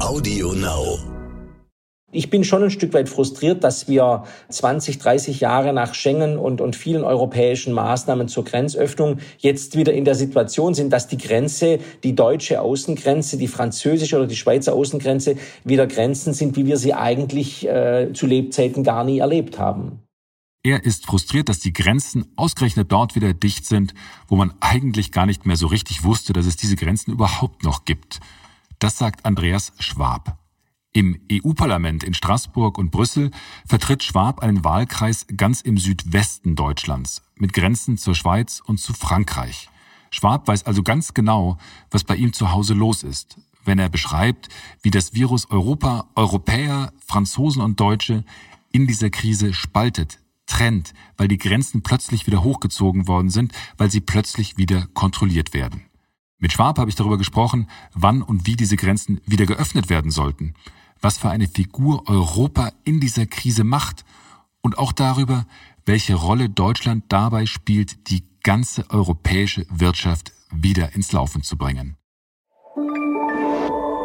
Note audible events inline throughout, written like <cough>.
Audio Now. Ich bin schon ein Stück weit frustriert, dass wir 20, 30 Jahre nach Schengen und, und vielen europäischen Maßnahmen zur Grenzöffnung jetzt wieder in der Situation sind, dass die Grenze, die deutsche Außengrenze, die französische oder die Schweizer Außengrenze wieder Grenzen sind, wie wir sie eigentlich äh, zu Lebzeiten gar nie erlebt haben. Er ist frustriert, dass die Grenzen ausgerechnet dort wieder dicht sind, wo man eigentlich gar nicht mehr so richtig wusste, dass es diese Grenzen überhaupt noch gibt. Das sagt Andreas Schwab. Im EU-Parlament in Straßburg und Brüssel vertritt Schwab einen Wahlkreis ganz im Südwesten Deutschlands mit Grenzen zur Schweiz und zu Frankreich. Schwab weiß also ganz genau, was bei ihm zu Hause los ist, wenn er beschreibt, wie das Virus Europa, Europäer, Franzosen und Deutsche in dieser Krise spaltet, trennt, weil die Grenzen plötzlich wieder hochgezogen worden sind, weil sie plötzlich wieder kontrolliert werden. Mit Schwab habe ich darüber gesprochen, wann und wie diese Grenzen wieder geöffnet werden sollten, was für eine Figur Europa in dieser Krise macht und auch darüber, welche Rolle Deutschland dabei spielt, die ganze europäische Wirtschaft wieder ins Laufen zu bringen.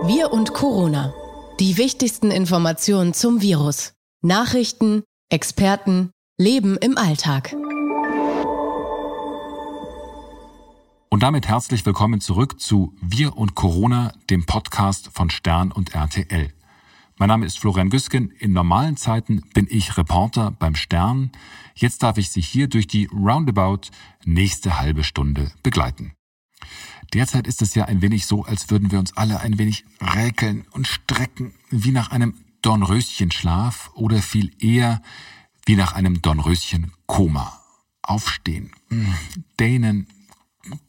Wir und Corona. Die wichtigsten Informationen zum Virus. Nachrichten, Experten, Leben im Alltag. Und damit herzlich willkommen zurück zu Wir und Corona, dem Podcast von Stern und RTL. Mein Name ist Florian Güsken. In normalen Zeiten bin ich Reporter beim Stern. Jetzt darf ich Sie hier durch die Roundabout nächste halbe Stunde begleiten. Derzeit ist es ja ein wenig so, als würden wir uns alle ein wenig räkeln und strecken, wie nach einem Dornröschenschlaf oder viel eher wie nach einem Dornröschen-Koma. Aufstehen, dehnen,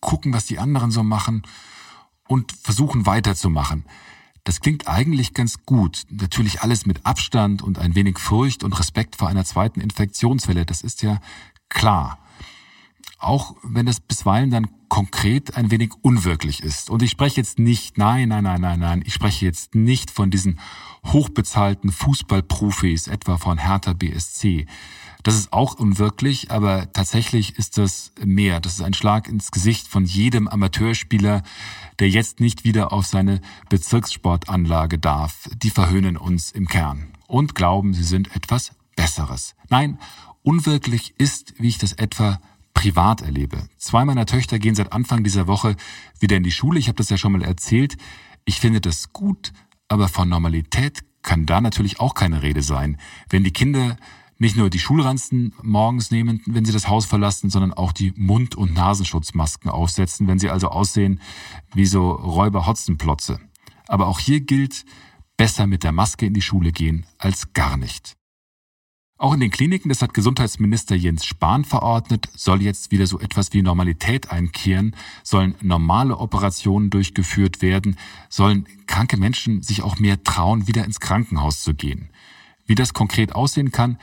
gucken, was die anderen so machen und versuchen weiterzumachen. Das klingt eigentlich ganz gut. Natürlich alles mit Abstand und ein wenig Furcht und Respekt vor einer zweiten Infektionswelle. Das ist ja klar. Auch wenn es bisweilen dann konkret ein wenig unwirklich ist. Und ich spreche jetzt nicht, nein, nein, nein, nein, nein, ich spreche jetzt nicht von diesen hochbezahlten Fußballprofis, etwa von Hertha BSC. Das ist auch unwirklich, aber tatsächlich ist das mehr. Das ist ein Schlag ins Gesicht von jedem Amateurspieler, der jetzt nicht wieder auf seine Bezirkssportanlage darf. Die verhöhnen uns im Kern und glauben, sie sind etwas Besseres. Nein, unwirklich ist, wie ich das etwa privat erlebe. Zwei meiner Töchter gehen seit Anfang dieser Woche wieder in die Schule. Ich habe das ja schon mal erzählt. Ich finde das gut, aber von Normalität kann da natürlich auch keine Rede sein. Wenn die Kinder nicht nur die Schulranzen morgens nehmen, wenn sie das Haus verlassen, sondern auch die Mund- und Nasenschutzmasken aufsetzen, wenn sie also aussehen wie so Räuber-Hotzenplotze. Aber auch hier gilt, besser mit der Maske in die Schule gehen als gar nicht. Auch in den Kliniken, das hat Gesundheitsminister Jens Spahn verordnet, soll jetzt wieder so etwas wie Normalität einkehren, sollen normale Operationen durchgeführt werden, sollen kranke Menschen sich auch mehr trauen, wieder ins Krankenhaus zu gehen. Wie das konkret aussehen kann,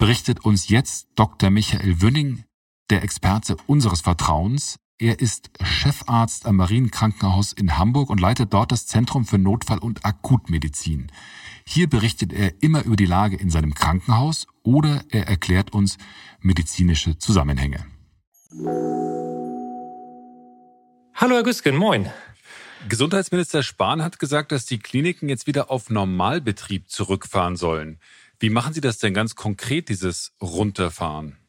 berichtet uns jetzt Dr. Michael Wünning, der Experte unseres Vertrauens. Er ist Chefarzt am Marienkrankenhaus in Hamburg und leitet dort das Zentrum für Notfall- und Akutmedizin. Hier berichtet er immer über die Lage in seinem Krankenhaus oder er erklärt uns medizinische Zusammenhänge. Hallo Herr Güsken, moin. Gesundheitsminister Spahn hat gesagt, dass die Kliniken jetzt wieder auf Normalbetrieb zurückfahren sollen. Wie machen Sie das denn ganz konkret, dieses Runterfahren?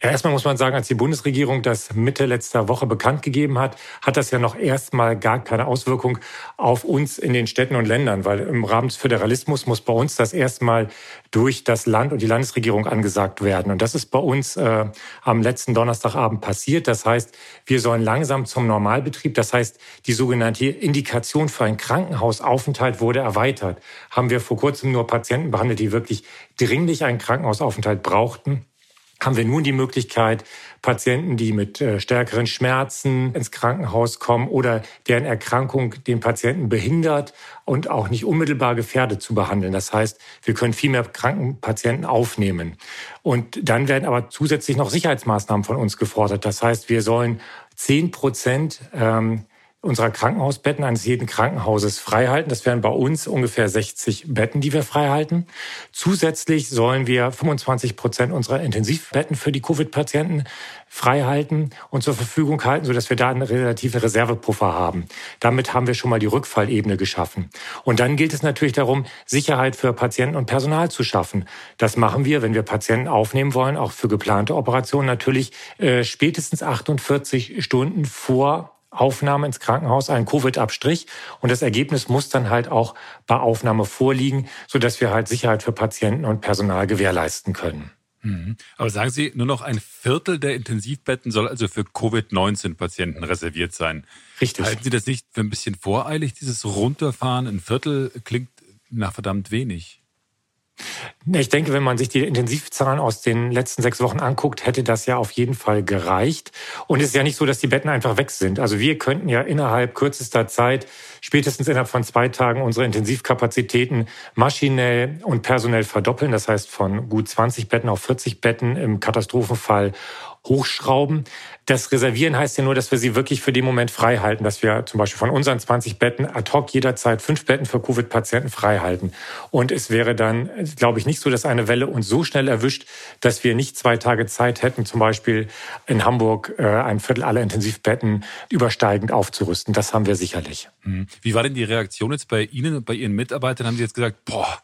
Ja, erstmal muss man sagen, als die Bundesregierung das Mitte letzter Woche bekannt gegeben hat, hat das ja noch erstmal gar keine Auswirkung auf uns in den Städten und Ländern, weil im Rahmen des Föderalismus muss bei uns das erstmal durch das Land und die Landesregierung angesagt werden. Und das ist bei uns äh, am letzten Donnerstagabend passiert. Das heißt, wir sollen langsam zum Normalbetrieb. Das heißt, die sogenannte Indikation für einen Krankenhausaufenthalt wurde erweitert. Haben wir vor kurzem nur Patienten behandelt, die wirklich dringlich einen Krankenhausaufenthalt brauchten haben wir nun die Möglichkeit, Patienten, die mit äh, stärkeren Schmerzen ins Krankenhaus kommen oder deren Erkrankung den Patienten behindert und auch nicht unmittelbar gefährdet zu behandeln. Das heißt, wir können viel mehr kranken Patienten aufnehmen. Und dann werden aber zusätzlich noch Sicherheitsmaßnahmen von uns gefordert. Das heißt, wir sollen zehn Prozent ähm, unserer Krankenhausbetten eines jeden Krankenhauses freihalten. Das wären bei uns ungefähr 60 Betten, die wir freihalten. Zusätzlich sollen wir 25 Prozent unserer Intensivbetten für die Covid-Patienten freihalten und zur Verfügung halten, sodass wir da eine relative Reservepuffer haben. Damit haben wir schon mal die Rückfallebene geschaffen. Und dann gilt es natürlich darum, Sicherheit für Patienten und Personal zu schaffen. Das machen wir, wenn wir Patienten aufnehmen wollen, auch für geplante Operationen natürlich äh, spätestens 48 Stunden vor Aufnahme ins Krankenhaus einen Covid-Abstrich und das Ergebnis muss dann halt auch bei Aufnahme vorliegen, so dass wir halt Sicherheit für Patienten und Personal gewährleisten können. Mhm. Aber sagen Sie, nur noch ein Viertel der Intensivbetten soll also für Covid-19-Patienten reserviert sein. Richtig. Halten Sie das nicht für ein bisschen voreilig, dieses Runterfahren? Ein Viertel klingt nach verdammt wenig. Ich denke, wenn man sich die Intensivzahlen aus den letzten sechs Wochen anguckt, hätte das ja auf jeden Fall gereicht. Und es ist ja nicht so, dass die Betten einfach weg sind. Also wir könnten ja innerhalb kürzester Zeit, spätestens innerhalb von zwei Tagen, unsere Intensivkapazitäten maschinell und personell verdoppeln. Das heißt von gut 20 Betten auf 40 Betten im Katastrophenfall hochschrauben. Das Reservieren heißt ja nur, dass wir sie wirklich für den Moment frei halten, dass wir zum Beispiel von unseren 20 Betten ad hoc jederzeit fünf Betten für Covid-Patienten frei halten. Und es wäre dann, glaube ich, nicht so, dass eine Welle uns so schnell erwischt, dass wir nicht zwei Tage Zeit hätten, zum Beispiel in Hamburg äh, ein Viertel aller Intensivbetten übersteigend aufzurüsten. Das haben wir sicherlich. Mhm. Wie war denn die Reaktion jetzt bei Ihnen und bei Ihren Mitarbeitern? Haben Sie jetzt gesagt, boah,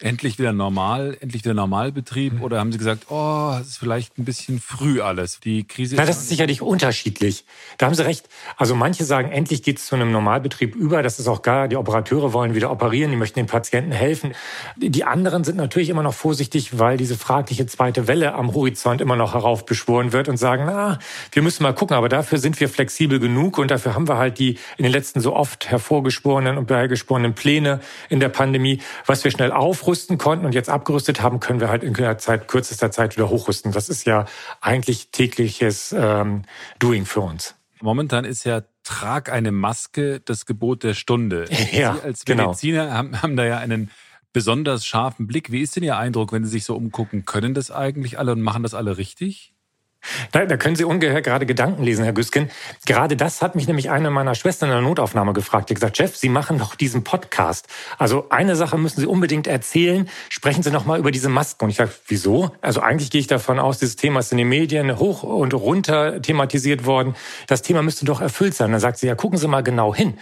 endlich wieder normal, endlich wieder Normalbetrieb? Mhm. Oder haben Sie gesagt, oh, es ist vielleicht ein bisschen früh alles? Die Krise Na, das ist sicherlich unterschiedlich. Da haben Sie recht. Also manche sagen, endlich geht es zu einem Normalbetrieb über. Das ist auch gar, die Operateure wollen wieder operieren, die möchten den Patienten helfen. Die anderen sind natürlich immer noch vorsichtig, weil diese fragliche zweite Welle am Horizont immer noch heraufbeschworen wird und sagen, na, wir müssen mal gucken, aber dafür sind wir flexibel genug und dafür haben wir halt die in den letzten so oft hervorgeschworenen und beigeschworenen Pläne in der Pandemie, was wir schnell aufrufen aufrüsten konnten und jetzt abgerüstet haben, können wir halt in Zeit, kürzester Zeit wieder hochrüsten. Das ist ja eigentlich tägliches ähm, Doing für uns. Momentan ist ja trag eine Maske das Gebot der Stunde. <laughs> Ja, Sie als genau. Mediziner genau. haben, haben da ja einen besonders scharfen Blick. Wie ist denn Ihr Eindruck, wenn Sie sich so umgucken? Können das eigentlich alle und machen das alle richtig? Da, da können Sie ungeheuer gerade Gedanken lesen, Herr Güsken. Gerade das hat mich nämlich eine meiner Schwestern in der Notaufnahme gefragt. Die gesagt, Jeff, Sie machen doch diesen Podcast. Also eine Sache müssen Sie unbedingt erzählen. Sprechen Sie noch mal über diese Masken. Und ich sage, wieso? Also eigentlich gehe ich davon aus, dieses Thema ist in den Medien hoch und runter thematisiert worden. Das Thema müsste doch erfüllt sein. Dann sagt sie, ja, gucken Sie mal genau hin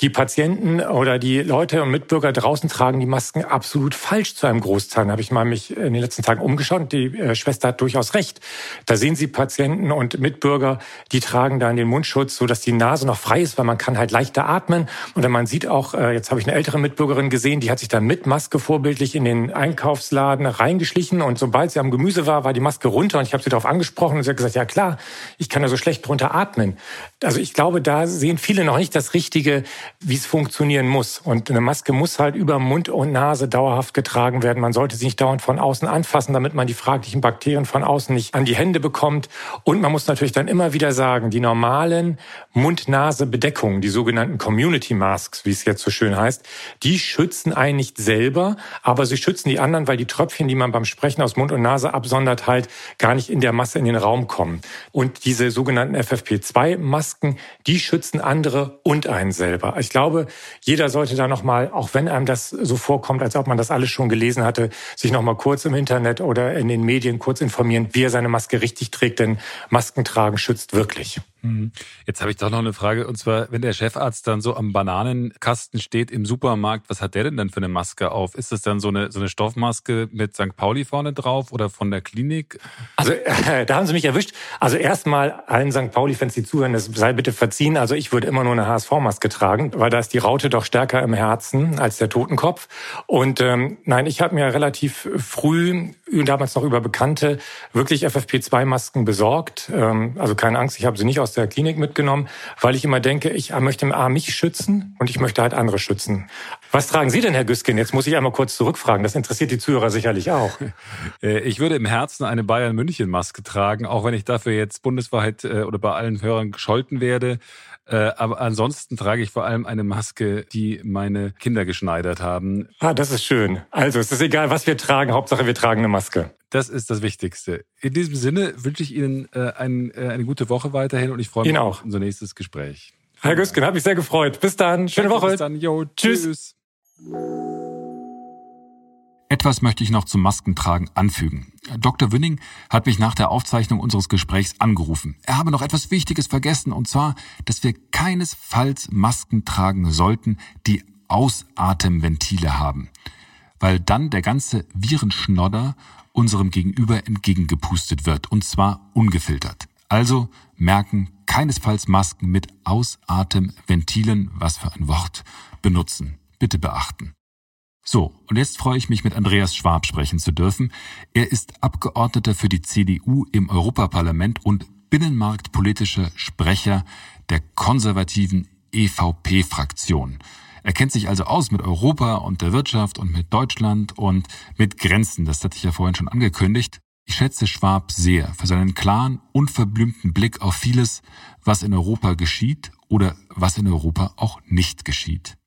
die Patienten oder die Leute und Mitbürger draußen tragen die Masken absolut falsch zu einem Großteil. Da habe ich mal mich in den letzten Tagen umgeschaut die äh, Schwester hat durchaus recht. Da sehen Sie Patienten und Mitbürger, die tragen dann den Mundschutz, so dass die Nase noch frei ist, weil man kann halt leichter atmen. Und man sieht auch, äh, jetzt habe ich eine ältere Mitbürgerin gesehen, die hat sich dann mit Maske vorbildlich in den Einkaufsladen reingeschlichen und sobald sie am Gemüse war, war die Maske runter und ich habe sie darauf angesprochen und sie hat gesagt, ja klar, ich kann ja so schlecht drunter atmen. Also ich glaube, da sehen viele noch nicht das richtige wie es funktionieren muss. Und eine Maske muss halt über Mund und Nase dauerhaft getragen werden. Man sollte sie nicht dauernd von außen anfassen, damit man die fraglichen Bakterien von außen nicht an die Hände bekommt. Und man muss natürlich dann immer wieder sagen, die normalen Mund-Nase-Bedeckungen, die sogenannten Community Masks, wie es jetzt so schön heißt, die schützen einen nicht selber, aber sie schützen die anderen, weil die Tröpfchen, die man beim Sprechen aus Mund und Nase absondert, halt gar nicht in der Masse in den Raum kommen. Und diese sogenannten FFP2-Masken, die schützen andere und einen selber. Ich glaube, jeder sollte da nochmal, auch wenn einem das so vorkommt, als ob man das alles schon gelesen hatte, sich nochmal kurz im Internet oder in den Medien kurz informieren, wie er seine Maske richtig trägt, denn Masken tragen schützt wirklich. Mhm. Jetzt habe ich doch noch eine Frage. Und zwar, wenn der Chefarzt dann so am Bananenkasten steht im Supermarkt, was hat der denn dann für eine Maske auf? Ist das dann so eine, so eine Stoffmaske mit St. Pauli vorne drauf oder von der Klinik? Also, äh, da haben Sie mich erwischt. Also erstmal allen St. Pauli-Fans, die zuhören, das sei bitte verziehen. Also ich würde immer nur eine HSV-Maske tragen, weil da ist die Raute doch stärker im Herzen als der Totenkopf. Und ähm, nein, ich habe mir relativ früh, damals noch über Bekannte, wirklich FFP2-Masken besorgt. Ähm, also keine Angst, ich habe sie nicht aus der Klinik mitgenommen, weil ich immer denke, ich möchte A mich schützen und ich möchte halt andere schützen. Was tragen Sie denn, Herr Güskin? Jetzt muss ich einmal kurz zurückfragen. Das interessiert die Zuhörer sicherlich auch. <laughs> Äh, ich würde im Herzen eine Bayern-München-Maske tragen, auch wenn ich dafür jetzt bundesweit äh, oder bei allen Hörern gescholten werde. Äh, aber ansonsten trage ich vor allem eine Maske, die meine Kinder geschneidert haben. Ah, das ist schön. Also es ist egal, was wir tragen. Hauptsache, wir tragen eine Maske. Das ist das Wichtigste. In diesem Sinne wünsche ich Ihnen äh, ein, äh, eine gute Woche weiterhin und ich freue mich auf unser nächstes Gespräch. Herr Güsken, hat mich sehr gefreut. Bis dann. Schöne Woche. Bis dann. Jo, tschüss. tschüss. Etwas möchte ich noch zum Maskentragen anfügen. Dr. Wünning hat mich nach der Aufzeichnung unseres Gesprächs angerufen. Er habe noch etwas Wichtiges vergessen, und zwar, dass wir keinesfalls Masken tragen sollten, die Ausatemventile haben, weil dann der ganze Virenschnodder unserem Gegenüber entgegengepustet wird, und zwar ungefiltert. Also merken, keinesfalls Masken mit Ausatemventilen, was für ein Wort, benutzen. Bitte beachten. So, und jetzt freue ich mich, mit Andreas Schwab sprechen zu dürfen. Er ist Abgeordneter für die CDU im Europaparlament und binnenmarktpolitischer Sprecher der konservativen EVP-Fraktion. Er kennt sich also aus mit Europa und der Wirtschaft und mit Deutschland und mit Grenzen. Das hatte ich ja vorhin schon angekündigt. Ich schätze Schwab sehr für seinen klaren, unverblümten Blick auf vieles, was in Europa geschieht oder was in Europa auch nicht geschieht.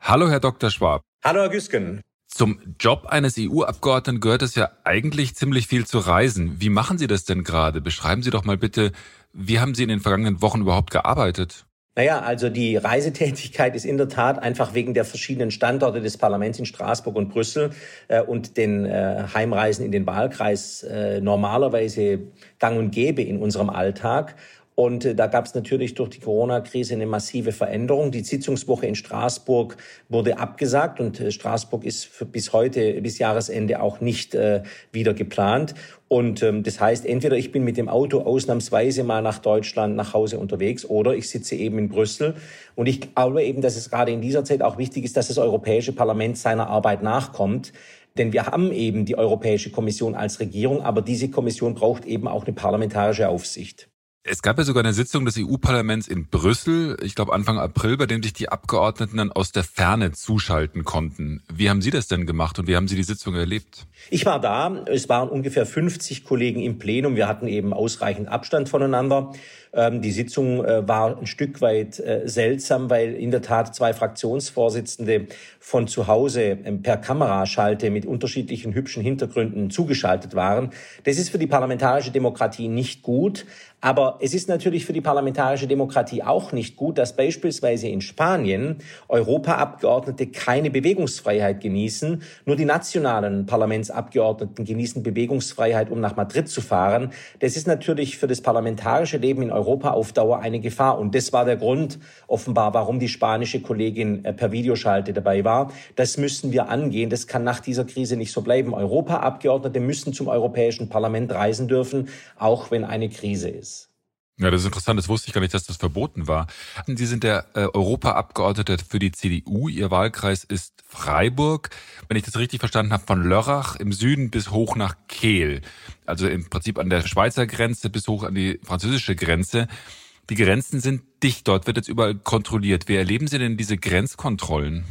Hallo, Herr Dr. Schwab. Hallo, Herr Güsken. Zum Job eines EU-Abgeordneten gehört es ja eigentlich ziemlich viel zu reisen. Wie machen Sie das denn gerade? Beschreiben Sie doch mal bitte, wie haben Sie in den vergangenen Wochen überhaupt gearbeitet? Naja, also die Reisetätigkeit ist in der Tat einfach wegen der verschiedenen Standorte des Parlaments in Straßburg und Brüssel äh, und den äh, Heimreisen in den Wahlkreis äh, normalerweise gang und gäbe in unserem Alltag. Und äh, da gab es natürlich durch die Corona-Krise eine massive Veränderung. Die Sitzungswoche in Straßburg wurde abgesagt und äh, Straßburg ist bis heute, bis Jahresende auch nicht äh, wieder geplant. Und ähm, das heißt, entweder ich bin mit dem Auto ausnahmsweise mal nach Deutschland nach Hause unterwegs oder ich sitze eben in Brüssel. Und ich glaube eben, dass es gerade in dieser Zeit auch wichtig ist, dass das Europäische Parlament seiner Arbeit nachkommt. Denn wir haben eben die Europäische Kommission als Regierung, aber diese Kommission braucht eben auch eine parlamentarische Aufsicht. Es gab ja sogar eine Sitzung des EU-Parlaments in Brüssel, ich glaube Anfang April, bei dem sich die Abgeordneten dann aus der Ferne zuschalten konnten. Wie haben Sie das denn gemacht und wie haben Sie die Sitzung erlebt? Ich war da. Es waren ungefähr 50 Kollegen im Plenum. Wir hatten eben ausreichend Abstand voneinander. Ähm, die Sitzung äh, war ein Stück weit äh, seltsam, weil in der Tat zwei Fraktionsvorsitzende von zu Hause ähm, per Kameraschalte mit unterschiedlichen hübschen Hintergründen zugeschaltet waren. Das ist für die parlamentarische Demokratie nicht gut. Aber es ist natürlich für die parlamentarische Demokratie auch nicht gut, dass beispielsweise in Spanien Europaabgeordnete keine Bewegungsfreiheit genießen. Nur die nationalen Parlamentsabgeordneten genießen Bewegungsfreiheit, um nach Madrid zu fahren. Das ist natürlich für das parlamentarische Leben in Europa auf Dauer eine Gefahr. Und das war der Grund offenbar, warum die spanische Kollegin äh, per Videoschalte dabei war. Das müssen wir angehen. Das kann nach dieser Krise nicht so bleiben. Europaabgeordnete müssen zum Europäischen Parlament reisen dürfen, auch wenn eine Krise ist. Ja, das ist interessant. Das wusste ich gar nicht, dass das verboten war. Sie sind der äh, Europaabgeordnete für die CDU. Ihr Wahlkreis ist Freiburg. Wenn ich das richtig verstanden habe, von Lörrach im Süden bis hoch nach Kehl. Also im Prinzip an der Schweizer Grenze bis hoch an die französische Grenze. Die Grenzen sind dicht. Dort wird jetzt überall kontrolliert. Wie erleben Sie denn diese Grenzkontrollen?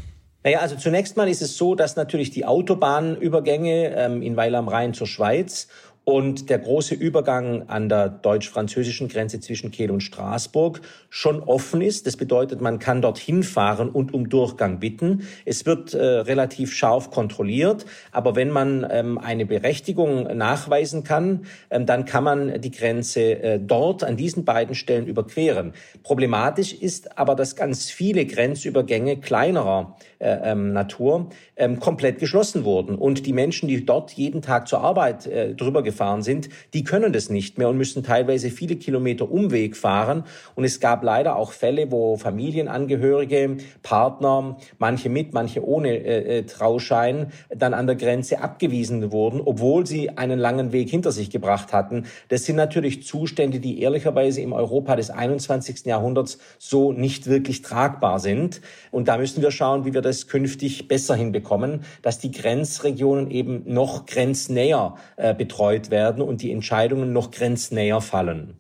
Naja, also zunächst mal ist es so, dass natürlich die Autobahnübergänge ähm, in Weil am Rhein zur Schweiz und der große Übergang an der deutsch-französischen Grenze zwischen Kehl und Straßburg schon offen ist. Das bedeutet, man kann dorthin fahren und um Durchgang bitten. Es wird äh, relativ scharf kontrolliert, aber wenn man ähm, eine Berechtigung nachweisen kann, ähm, dann kann man die Grenze äh, dort an diesen beiden Stellen überqueren. Problematisch ist aber, dass ganz viele Grenzübergänge kleinerer äh, ähm, Natur ähm, komplett geschlossen wurden und die Menschen, die dort jeden Tag zur Arbeit äh, drüber gefahren sind, die können das nicht mehr und müssen teilweise viele Kilometer Umweg fahren. Und es gab leider auch Fälle, wo Familienangehörige, Partner, manche mit, manche ohne äh, äh, Trauschein, dann an der Grenze abgewiesen wurden, obwohl sie einen langen Weg hinter sich gebracht hatten. Das sind natürlich Zustände, die ehrlicherweise im Europa des 21. Jahrhunderts so nicht wirklich tragbar sind. Und da müssen wir schauen, wie wir das künftig besser hinbekommen, dass die Grenzregionen eben noch grenznäher äh, betreut betreut werden und die Entscheidungen noch grenznäher fallen.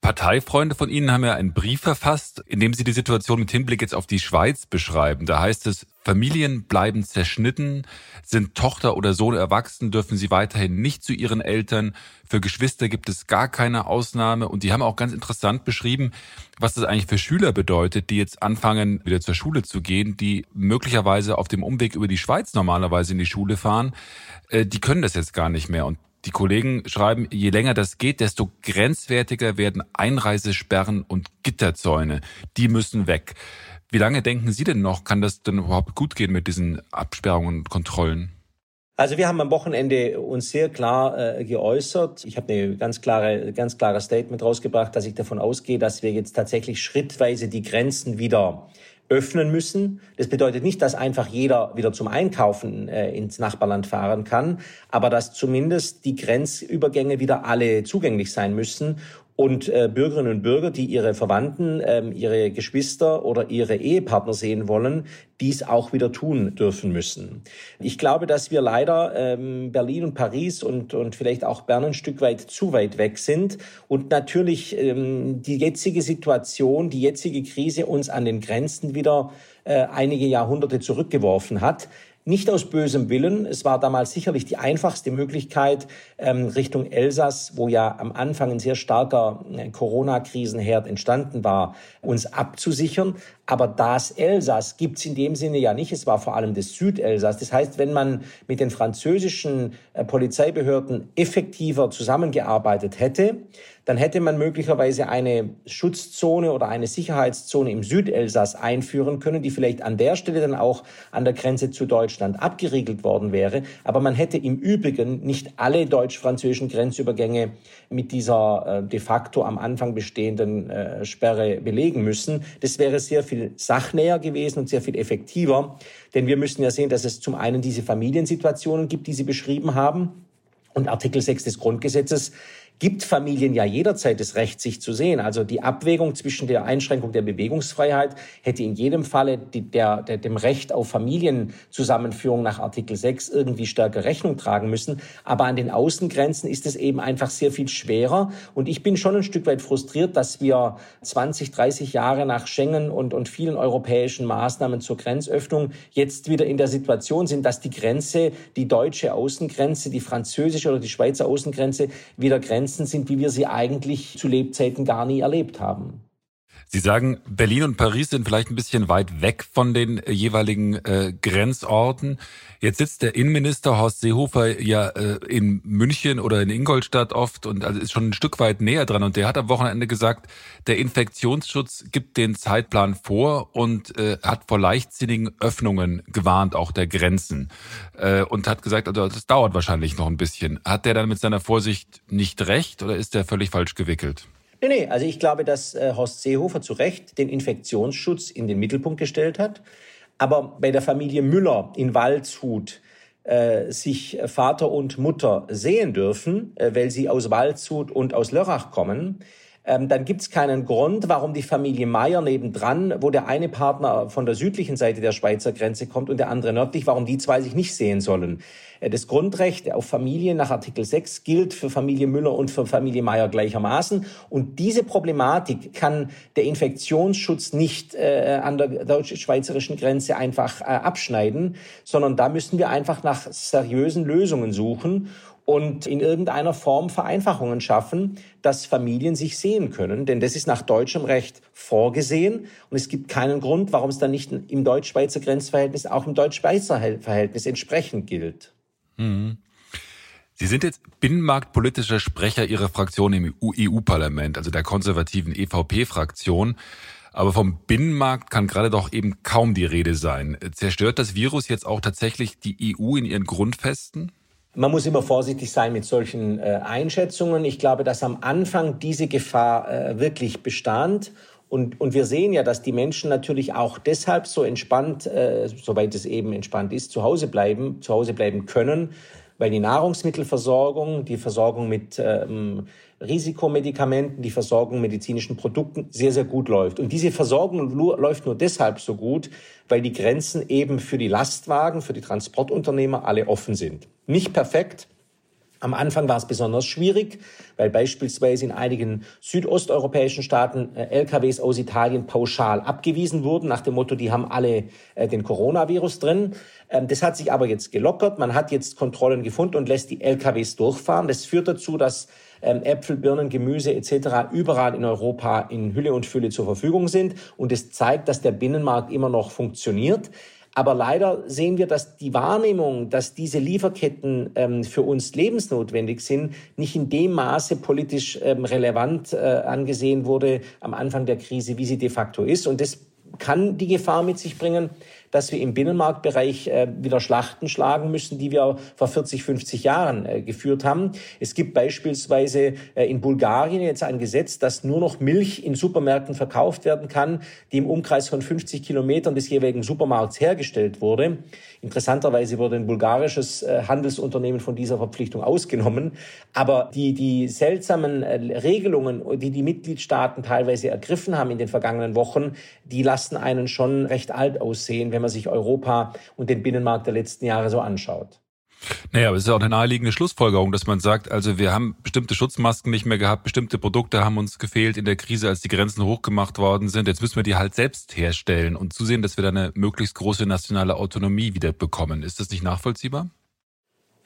Parteifreunde von Ihnen haben ja einen Brief verfasst, in dem Sie die Situation mit Hinblick jetzt auf die Schweiz beschreiben. Da heißt es, Familien bleiben zerschnitten, sind Tochter oder Sohn erwachsen, dürfen sie weiterhin nicht zu ihren Eltern. Für Geschwister gibt es gar keine Ausnahme. Und die haben auch ganz interessant beschrieben, was das eigentlich für Schüler bedeutet, die jetzt anfangen, wieder zur Schule zu gehen, die möglicherweise auf dem Umweg über die Schweiz normalerweise in die Schule fahren. Äh, die können das jetzt gar nicht mehr. Und Die Kollegen schreiben, je länger das geht, desto grenzwertiger werden Einreisesperren und Gitterzäune. Die müssen weg. Wie lange denken Sie denn noch, kann das denn überhaupt gut gehen mit diesen Absperrungen und Kontrollen? Also wir haben am Wochenende uns sehr klar äh, geäußert. Ich habe eine ganz klare, ganz klare Statement rausgebracht, dass ich davon ausgehe, dass wir jetzt tatsächlich schrittweise die Grenzen wieder öffnen müssen. Das bedeutet nicht, dass einfach jeder wieder zum Einkaufen äh, ins Nachbarland fahren kann, aber dass zumindest die Grenzübergänge wieder alle zugänglich sein müssen und äh, Bürgerinnen und Bürger, die ihre Verwandten, ähm, ihre Geschwister oder ihre Ehepartner sehen wollen, dies auch wieder tun dürfen müssen. Ich glaube, dass wir leider ähm, Berlin und Paris und, und vielleicht auch Bern ein Stück weit zu weit weg sind und natürlich ähm, die jetzige Situation, die jetzige Krise uns an den Grenzen wieder äh, einige Jahrhunderte zurückgeworfen hat. Nicht aus bösem Willen. Es war damals sicherlich die einfachste Möglichkeit, ähm, Richtung Elsass, wo ja am Anfang ein sehr starker äh, Corona-Krisenherd entstanden war, uns abzusichern. Aber das Elsass gibt's in dem Sinne ja nicht. Es war vor allem das Südelsass. Das heißt, wenn man mit den französischen äh, Polizeibehörden effektiver zusammengearbeitet hätte, dann hätte man möglicherweise eine Schutzzone oder eine Sicherheitszone im Südelsass einführen können, die vielleicht an der Stelle dann auch an der Grenze zu Deutschland abgeriegelt worden wäre. Aber man hätte im Übrigen nicht alle deutsch-französischen Grenzübergänge mit dieser äh, de facto am Anfang bestehenden äh, Sperre belegen müssen. Das wäre sehr viel sachnäher gewesen und sehr viel effektiver. Denn wir müssen ja sehen, dass es zum einen diese Familiensituationen gibt, die Sie beschrieben haben. Und Artikel 6 des Grundgesetzes gibt Familien ja jederzeit das Recht, sich zu sehen. Also die Abwägung zwischen der Einschränkung der Bewegungsfreiheit hätte in jedem Falle die, der, der, dem Recht auf Familienzusammenführung nach Artikel 6 irgendwie stärker Rechnung tragen müssen. Aber an den Außengrenzen ist es eben einfach sehr viel schwerer. Und ich bin schon ein Stück weit frustriert, dass wir 20, 30 Jahre nach Schengen und, und vielen europäischen Maßnahmen zur Grenzöffnung jetzt wieder in der Situation sind, dass die Grenze, die deutsche Außengrenze, die französische oder die Schweizer Außengrenze wieder Grenzen Grenzen sind, wie wir sie eigentlich zu Lebzeiten gar nie erlebt haben. Sie sagen, Berlin und Paris sind vielleicht ein bisschen weit weg von den äh, jeweiligen äh, Grenzorten. Jetzt sitzt der Innenminister Horst Seehofer ja äh, in München oder in Ingolstadt oft und also ist schon ein Stück weit näher dran. Und der hat am Wochenende gesagt, der Infektionsschutz gibt den Zeitplan vor und äh, hat vor leichtsinnigen Öffnungen gewarnt, auch der Grenzen. Äh, und hat gesagt, also das dauert wahrscheinlich noch ein bisschen. Hat der dann mit seiner Vorsicht nicht recht oder ist der völlig falsch gewickelt? Nee, nee, also ich glaube, dass äh, Horst Seehofer zu Recht den Infektionsschutz in den Mittelpunkt gestellt hat. Aber bei der Familie Müller in Waldshut äh, sich Vater und Mutter sehen dürfen, äh, weil sie aus Waldshut und aus Lörrach kommen, ähm, dann gibt es keinen Grund, warum die Familie Meier nebendran, wo der eine Partner von der südlichen Seite der Schweizer Grenze kommt und der andere nördlich, warum die zwei sich nicht sehen sollen. Äh, das Grundrecht auf Familie nach Artikel 6 gilt für Familie Müller und für Familie Meier gleichermaßen. Und diese Problematik kann der Infektionsschutz nicht äh, an der deutsch-schweizerischen Grenze einfach äh, abschneiden, sondern da müssen wir einfach nach seriösen Lösungen suchen und in irgendeiner Form Vereinfachungen schaffen, dass Familien sich sehen können. Denn das ist nach deutschem Recht vorgesehen und es gibt keinen Grund, warum es dann nicht im deutsch-schweizer Grenzverhältnis auch im deutsch-schweizer Verhältnis entsprechend gilt. Mhm. Sie sind jetzt binnenmarktpolitischer Sprecher Ihrer Fraktion im EU-Parlament, also der konservativen EVP-Fraktion. Aber vom Binnenmarkt kann gerade doch eben kaum die Rede sein. Zerstört das Virus jetzt auch tatsächlich die EU in ihren Grundfesten? Man muss immer vorsichtig sein mit solchen äh, Einschätzungen. Ich glaube, dass am Anfang diese Gefahr äh, wirklich bestand. Und, und wir sehen ja, dass die Menschen natürlich auch deshalb so entspannt, äh, soweit es eben entspannt ist, zu Hause bleiben, zu Hause bleiben können, weil die Nahrungsmittelversorgung, die Versorgung mit ähm, Risikomedikamenten, die Versorgung medizinischen Produkten sehr, sehr gut läuft. Und diese Versorgung läuft nur deshalb so gut, weil die Grenzen eben für die Lastwagen, für die Transportunternehmer alle offen sind. Nicht perfekt. Am Anfang war es besonders schwierig, weil beispielsweise in einigen südosteuropäischen Staaten äh, LKWs aus Italien pauschal abgewiesen wurden, nach dem Motto, die haben alle äh, den Coronavirus drin. Ähm, das hat sich aber jetzt gelockert. Man hat jetzt Kontrollen gefunden und lässt die LKWs durchfahren. Das führt dazu, dass ähm, Äpfel, Birnen, Gemüse etc. überall in Europa in Hülle und Fülle zur Verfügung sind. Und es zeigt, dass der Binnenmarkt immer noch funktioniert. Aber leider sehen wir, dass die Wahrnehmung, dass diese Lieferketten ähm, für uns lebensnotwendig sind, nicht in dem Maße politisch ähm, relevant äh, angesehen wurde am Anfang der Krise, wie sie de facto ist. Und das kann die Gefahr mit sich bringen, dass wir im Binnenmarktbereich äh, wieder Schlachten schlagen müssen, die wir vor 40, 50 Jahren äh, geführt haben. Es gibt beispielsweise äh, in Bulgarien jetzt ein Gesetz, dass nur noch Milch in Supermärkten verkauft werden kann, die im Umkreis von 50 Kilometern des jeweiligen Supermarkts hergestellt wurde. Interessanterweise wurde ein bulgarisches Handelsunternehmen von dieser Verpflichtung ausgenommen. Aber die, die seltsamen Regelungen, die die Mitgliedstaaten teilweise ergriffen haben in den vergangenen Wochen, die lassen einen schon recht alt aussehen, wenn man sich Europa und den Binnenmarkt der letzten Jahre so anschaut. Naja, aber es ist ja auch eine naheliegende Schlussfolgerung, dass man sagt, also wir haben bestimmte Schutzmasken nicht mehr gehabt, bestimmte Produkte haben uns gefehlt in der Krise, als die Grenzen hochgemacht worden sind. Jetzt müssen wir die halt selbst herstellen und zusehen, dass wir da eine möglichst große nationale Autonomie wieder bekommen. Ist das nicht nachvollziehbar?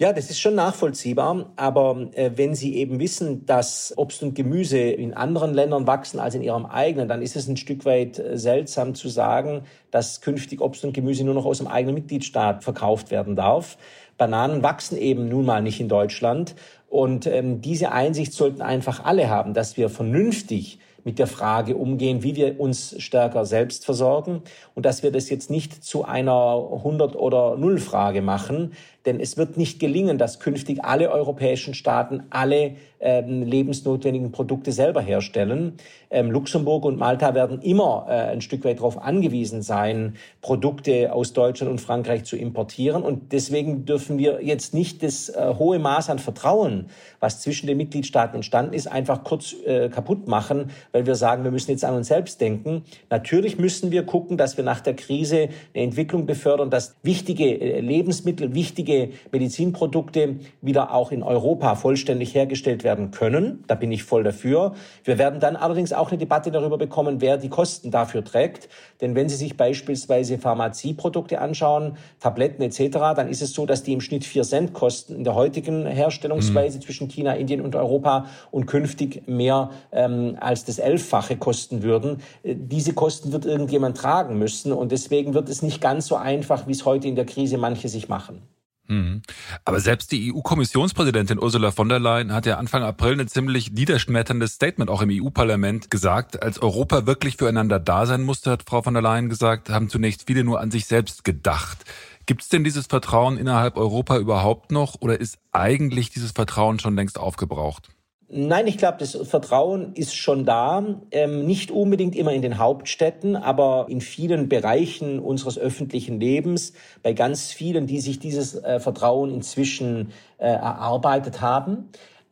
Ja, das ist schon nachvollziehbar, aber äh, wenn Sie eben wissen, dass Obst und Gemüse in anderen Ländern wachsen als in Ihrem eigenen, dann ist es ein Stück weit äh, seltsam zu sagen, dass künftig Obst und Gemüse nur noch aus dem eigenen Mitgliedstaat verkauft werden darf. Bananen wachsen eben nun mal nicht in Deutschland und ähm, diese Einsicht sollten einfach alle haben, dass wir vernünftig mit der Frage umgehen, wie wir uns stärker selbst versorgen und dass wir das jetzt nicht zu einer 100 oder 0 Frage machen, denn es wird nicht gelingen, dass künftig alle europäischen Staaten alle ähm, lebensnotwendigen Produkte selber herstellen. Ähm, Luxemburg und Malta werden immer äh, ein Stück weit darauf angewiesen sein, Produkte aus Deutschland und Frankreich zu importieren. Und deswegen dürfen wir jetzt nicht das äh, hohe Maß an Vertrauen, was zwischen den Mitgliedstaaten entstanden ist, einfach kurz äh, kaputt machen, weil wir sagen, wir müssen jetzt an uns selbst denken. Natürlich müssen wir gucken, dass wir nach der Krise eine Entwicklung befördern, dass wichtige äh, Lebensmittel, wichtige Medizinprodukte wieder auch in Europa vollständig hergestellt werden können. Da bin ich voll dafür. Wir werden dann allerdings auch eine Debatte darüber bekommen, wer die Kosten dafür trägt. Denn wenn Sie sich beispielsweise Pharmazieprodukte anschauen, Tabletten etc., dann ist es so, dass die im Schnitt vier Cent kosten in der heutigen Herstellungsweise mhm. zwischen China, Indien und Europa und künftig mehr ähm, als das Elffache kosten würden. Äh, diese Kosten wird irgendjemand tragen müssen und deswegen wird es nicht ganz so einfach, wie es heute in der Krise manche sich machen. Mhm. Aber selbst die EU-Kommissionspräsidentin Ursula von der Leyen hat ja Anfang April ein ziemlich niederschmetterndes Statement auch im EU-Parlament gesagt. Als Europa wirklich füreinander da sein musste, hat Frau von der Leyen gesagt, haben zunächst viele nur an sich selbst gedacht. Gibt es denn dieses Vertrauen innerhalb Europa überhaupt noch oder ist eigentlich dieses Vertrauen schon längst aufgebraucht? Nein, ich glaube, das Vertrauen ist schon da. Ähm, nicht unbedingt immer in den Hauptstädten, aber in vielen Bereichen unseres öffentlichen Lebens, bei ganz vielen, die sich dieses äh, Vertrauen inzwischen äh, erarbeitet haben.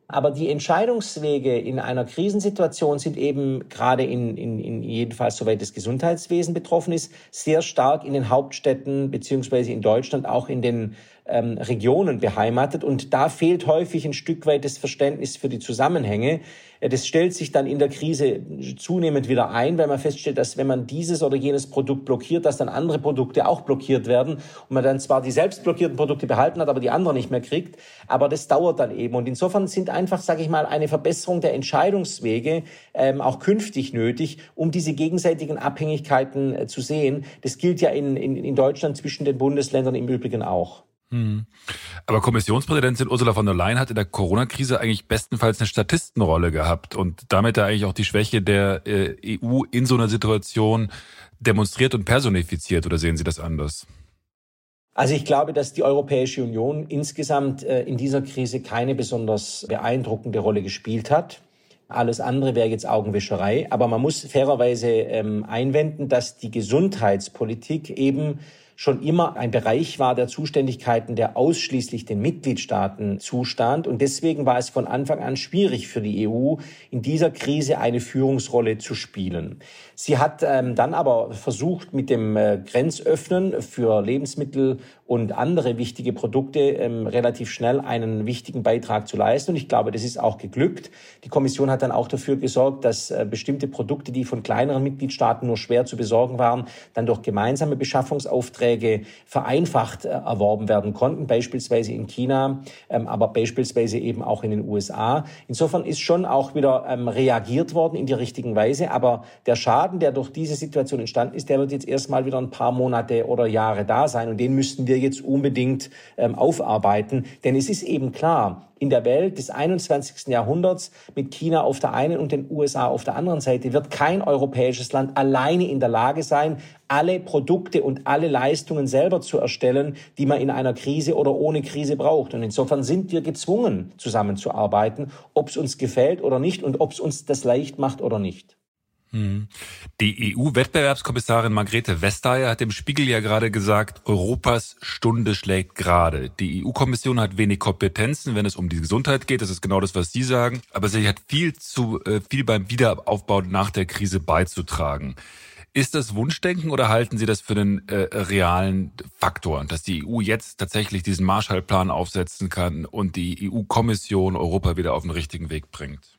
Aber die Entscheidungswege in einer Krisensituation sind eben gerade in, in, in jedenfalls soweit das Gesundheitswesen betroffen ist, sehr stark in den Hauptstädten beziehungsweise in Deutschland auch in den ähm, Regionen beheimatet. Und da fehlt häufig ein Stück weit das Verständnis für die Zusammenhänge. Das stellt sich dann in der Krise zunehmend wieder ein, weil man feststellt, dass wenn man dieses oder jenes Produkt blockiert, dass dann andere Produkte auch blockiert werden und man dann zwar die selbst blockierten Produkte behalten hat, aber die anderen nicht mehr kriegt. Aber das dauert dann eben. Und insofern sind einfach, sage ich mal, eine Verbesserung der Entscheidungswege ähm, auch künftig nötig, um diese gegenseitigen Abhängigkeiten äh, zu sehen. Das gilt ja in, in, in Deutschland zwischen den Bundesländern im Übrigen auch. Aber Kommissionspräsidentin Ursula von der Leyen hat in der Corona-Krise eigentlich bestenfalls eine Statistenrolle gehabt und damit ja eigentlich auch die Schwäche der äh, EU in so einer Situation demonstriert und personifiziert. Oder sehen Sie das anders? Also ich glaube, dass die Europäische Union insgesamt äh, in dieser Krise keine besonders beeindruckende Rolle gespielt hat. Alles andere wäre jetzt Augenwischerei. Aber man muss fairerweise ähm, einwenden, dass die Gesundheitspolitik eben schon immer ein Bereich war der Zuständigkeiten, der ausschließlich den Mitgliedstaaten zustand. Und deswegen war es von Anfang an schwierig für die EU, in dieser Krise eine Führungsrolle zu spielen. Sie hat ähm, dann aber versucht, mit dem äh, Grenzöffnen für Lebensmittel und andere wichtige Produkte ähm, relativ schnell einen wichtigen Beitrag zu leisten. Und ich glaube, das ist auch geglückt. Die Kommission hat dann auch dafür gesorgt, dass äh, bestimmte Produkte, die von kleineren Mitgliedstaaten nur schwer zu besorgen waren, dann durch gemeinsame Beschaffungsaufträge Aufträge vereinfacht äh, erworben werden konnten, beispielsweise in China, ähm, aber beispielsweise eben auch in den USA. Insofern ist schon auch wieder ähm, reagiert worden in die richtigen Weise, aber der Schaden, der durch diese Situation entstanden ist, der wird jetzt erstmal wieder ein paar Monate oder Jahre da sein und den müssten wir jetzt unbedingt ähm, aufarbeiten, denn es ist eben klar, in der Welt des 21. Jahrhunderts mit China auf der einen und den USA auf der anderen Seite wird kein europäisches Land alleine in der Lage sein, alle Produkte und alle Leistungen selber zu erstellen, die man in einer Krise oder ohne Krise braucht. Und insofern sind wir gezwungen, zusammenzuarbeiten, ob es uns gefällt oder nicht und ob es uns das leicht macht oder nicht. Hm. Die EU-Wettbewerbskommissarin Margrethe Vestager hat dem Spiegel ja gerade gesagt, Europas Stunde schlägt gerade. Die EU-Kommission hat wenig Kompetenzen, wenn es um die Gesundheit geht. Das ist genau das, was Sie sagen. Aber sie hat viel zu äh, viel beim Wiederaufbau nach der Krise beizutragen. Ist das Wunschdenken oder halten Sie das für einen äh, realen Faktor, dass die EU jetzt tatsächlich diesen Marshallplan aufsetzen kann und die EU-Kommission Europa wieder auf den richtigen Weg bringt?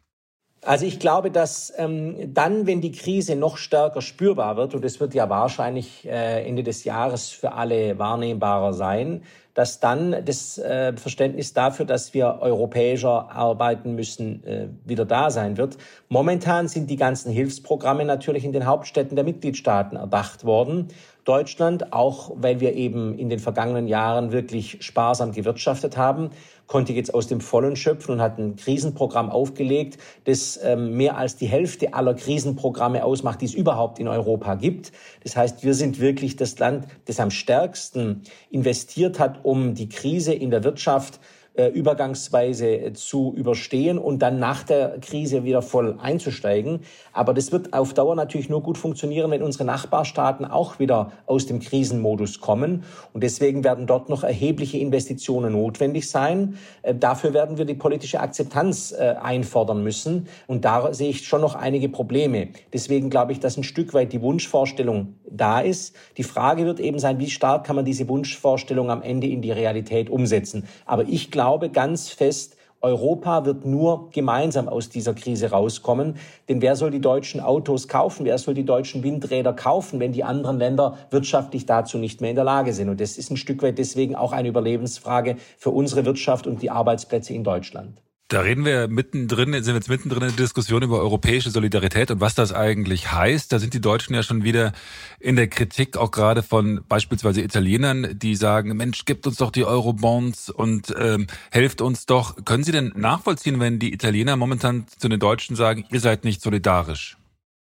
Also ich glaube, dass ähm, dann, wenn die Krise noch stärker spürbar wird, und es wird ja wahrscheinlich äh, Ende des Jahres für alle wahrnehmbarer sein, dass dann das äh, Verständnis dafür, dass wir europäischer arbeiten müssen, äh, wieder da sein wird. Momentan sind die ganzen Hilfsprogramme natürlich in den Hauptstädten der Mitgliedstaaten erdacht worden. Deutschland, auch weil wir eben in den vergangenen Jahren wirklich sparsam gewirtschaftet haben, konnte jetzt aus dem Vollen schöpfen und hat ein Krisenprogramm aufgelegt, das ähm, mehr als die Hälfte aller Krisenprogramme ausmacht, die es überhaupt in Europa gibt. Das heißt, wir sind wirklich das Land, das am stärksten investiert hat, um die Krise in der Wirtschaft übergangsweise zu überstehen und dann nach der Krise wieder voll einzusteigen. Aber das wird auf Dauer natürlich nur gut funktionieren, wenn unsere Nachbarstaaten auch wieder aus dem Krisenmodus kommen. Und deswegen werden dort noch erhebliche Investitionen notwendig sein. Äh, dafür werden wir die politische Akzeptanz äh, einfordern müssen. Und da sehe ich schon noch einige Probleme. Deswegen glaube ich, dass ein Stück weit die Wunschvorstellung da ist. Die Frage wird eben sein, wie stark kann man diese Wunschvorstellung am Ende in die Realität umsetzen. Aber ich glaube ganz fest, Europa wird nur gemeinsam aus dieser Krise rauskommen. Denn wer soll die deutschen Autos kaufen? Wer soll die deutschen Windräder kaufen, wenn die anderen Länder wirtschaftlich dazu nicht mehr in der Lage sind? Und das ist ein Stück weit deswegen auch eine Überlebensfrage für unsere Wirtschaft und die Arbeitsplätze in Deutschland. Da reden wir mittendrin, sind jetzt mittendrin in der Diskussion über europäische Solidarität und was das eigentlich heißt. Da sind die Deutschen ja schon wieder in der Kritik, auch gerade von beispielsweise Italienern, die sagen, Mensch, gibt uns doch die Eurobonds und ähm, helft uns doch. Können Sie denn nachvollziehen, wenn die Italiener momentan zu den Deutschen sagen, ihr seid nicht solidarisch?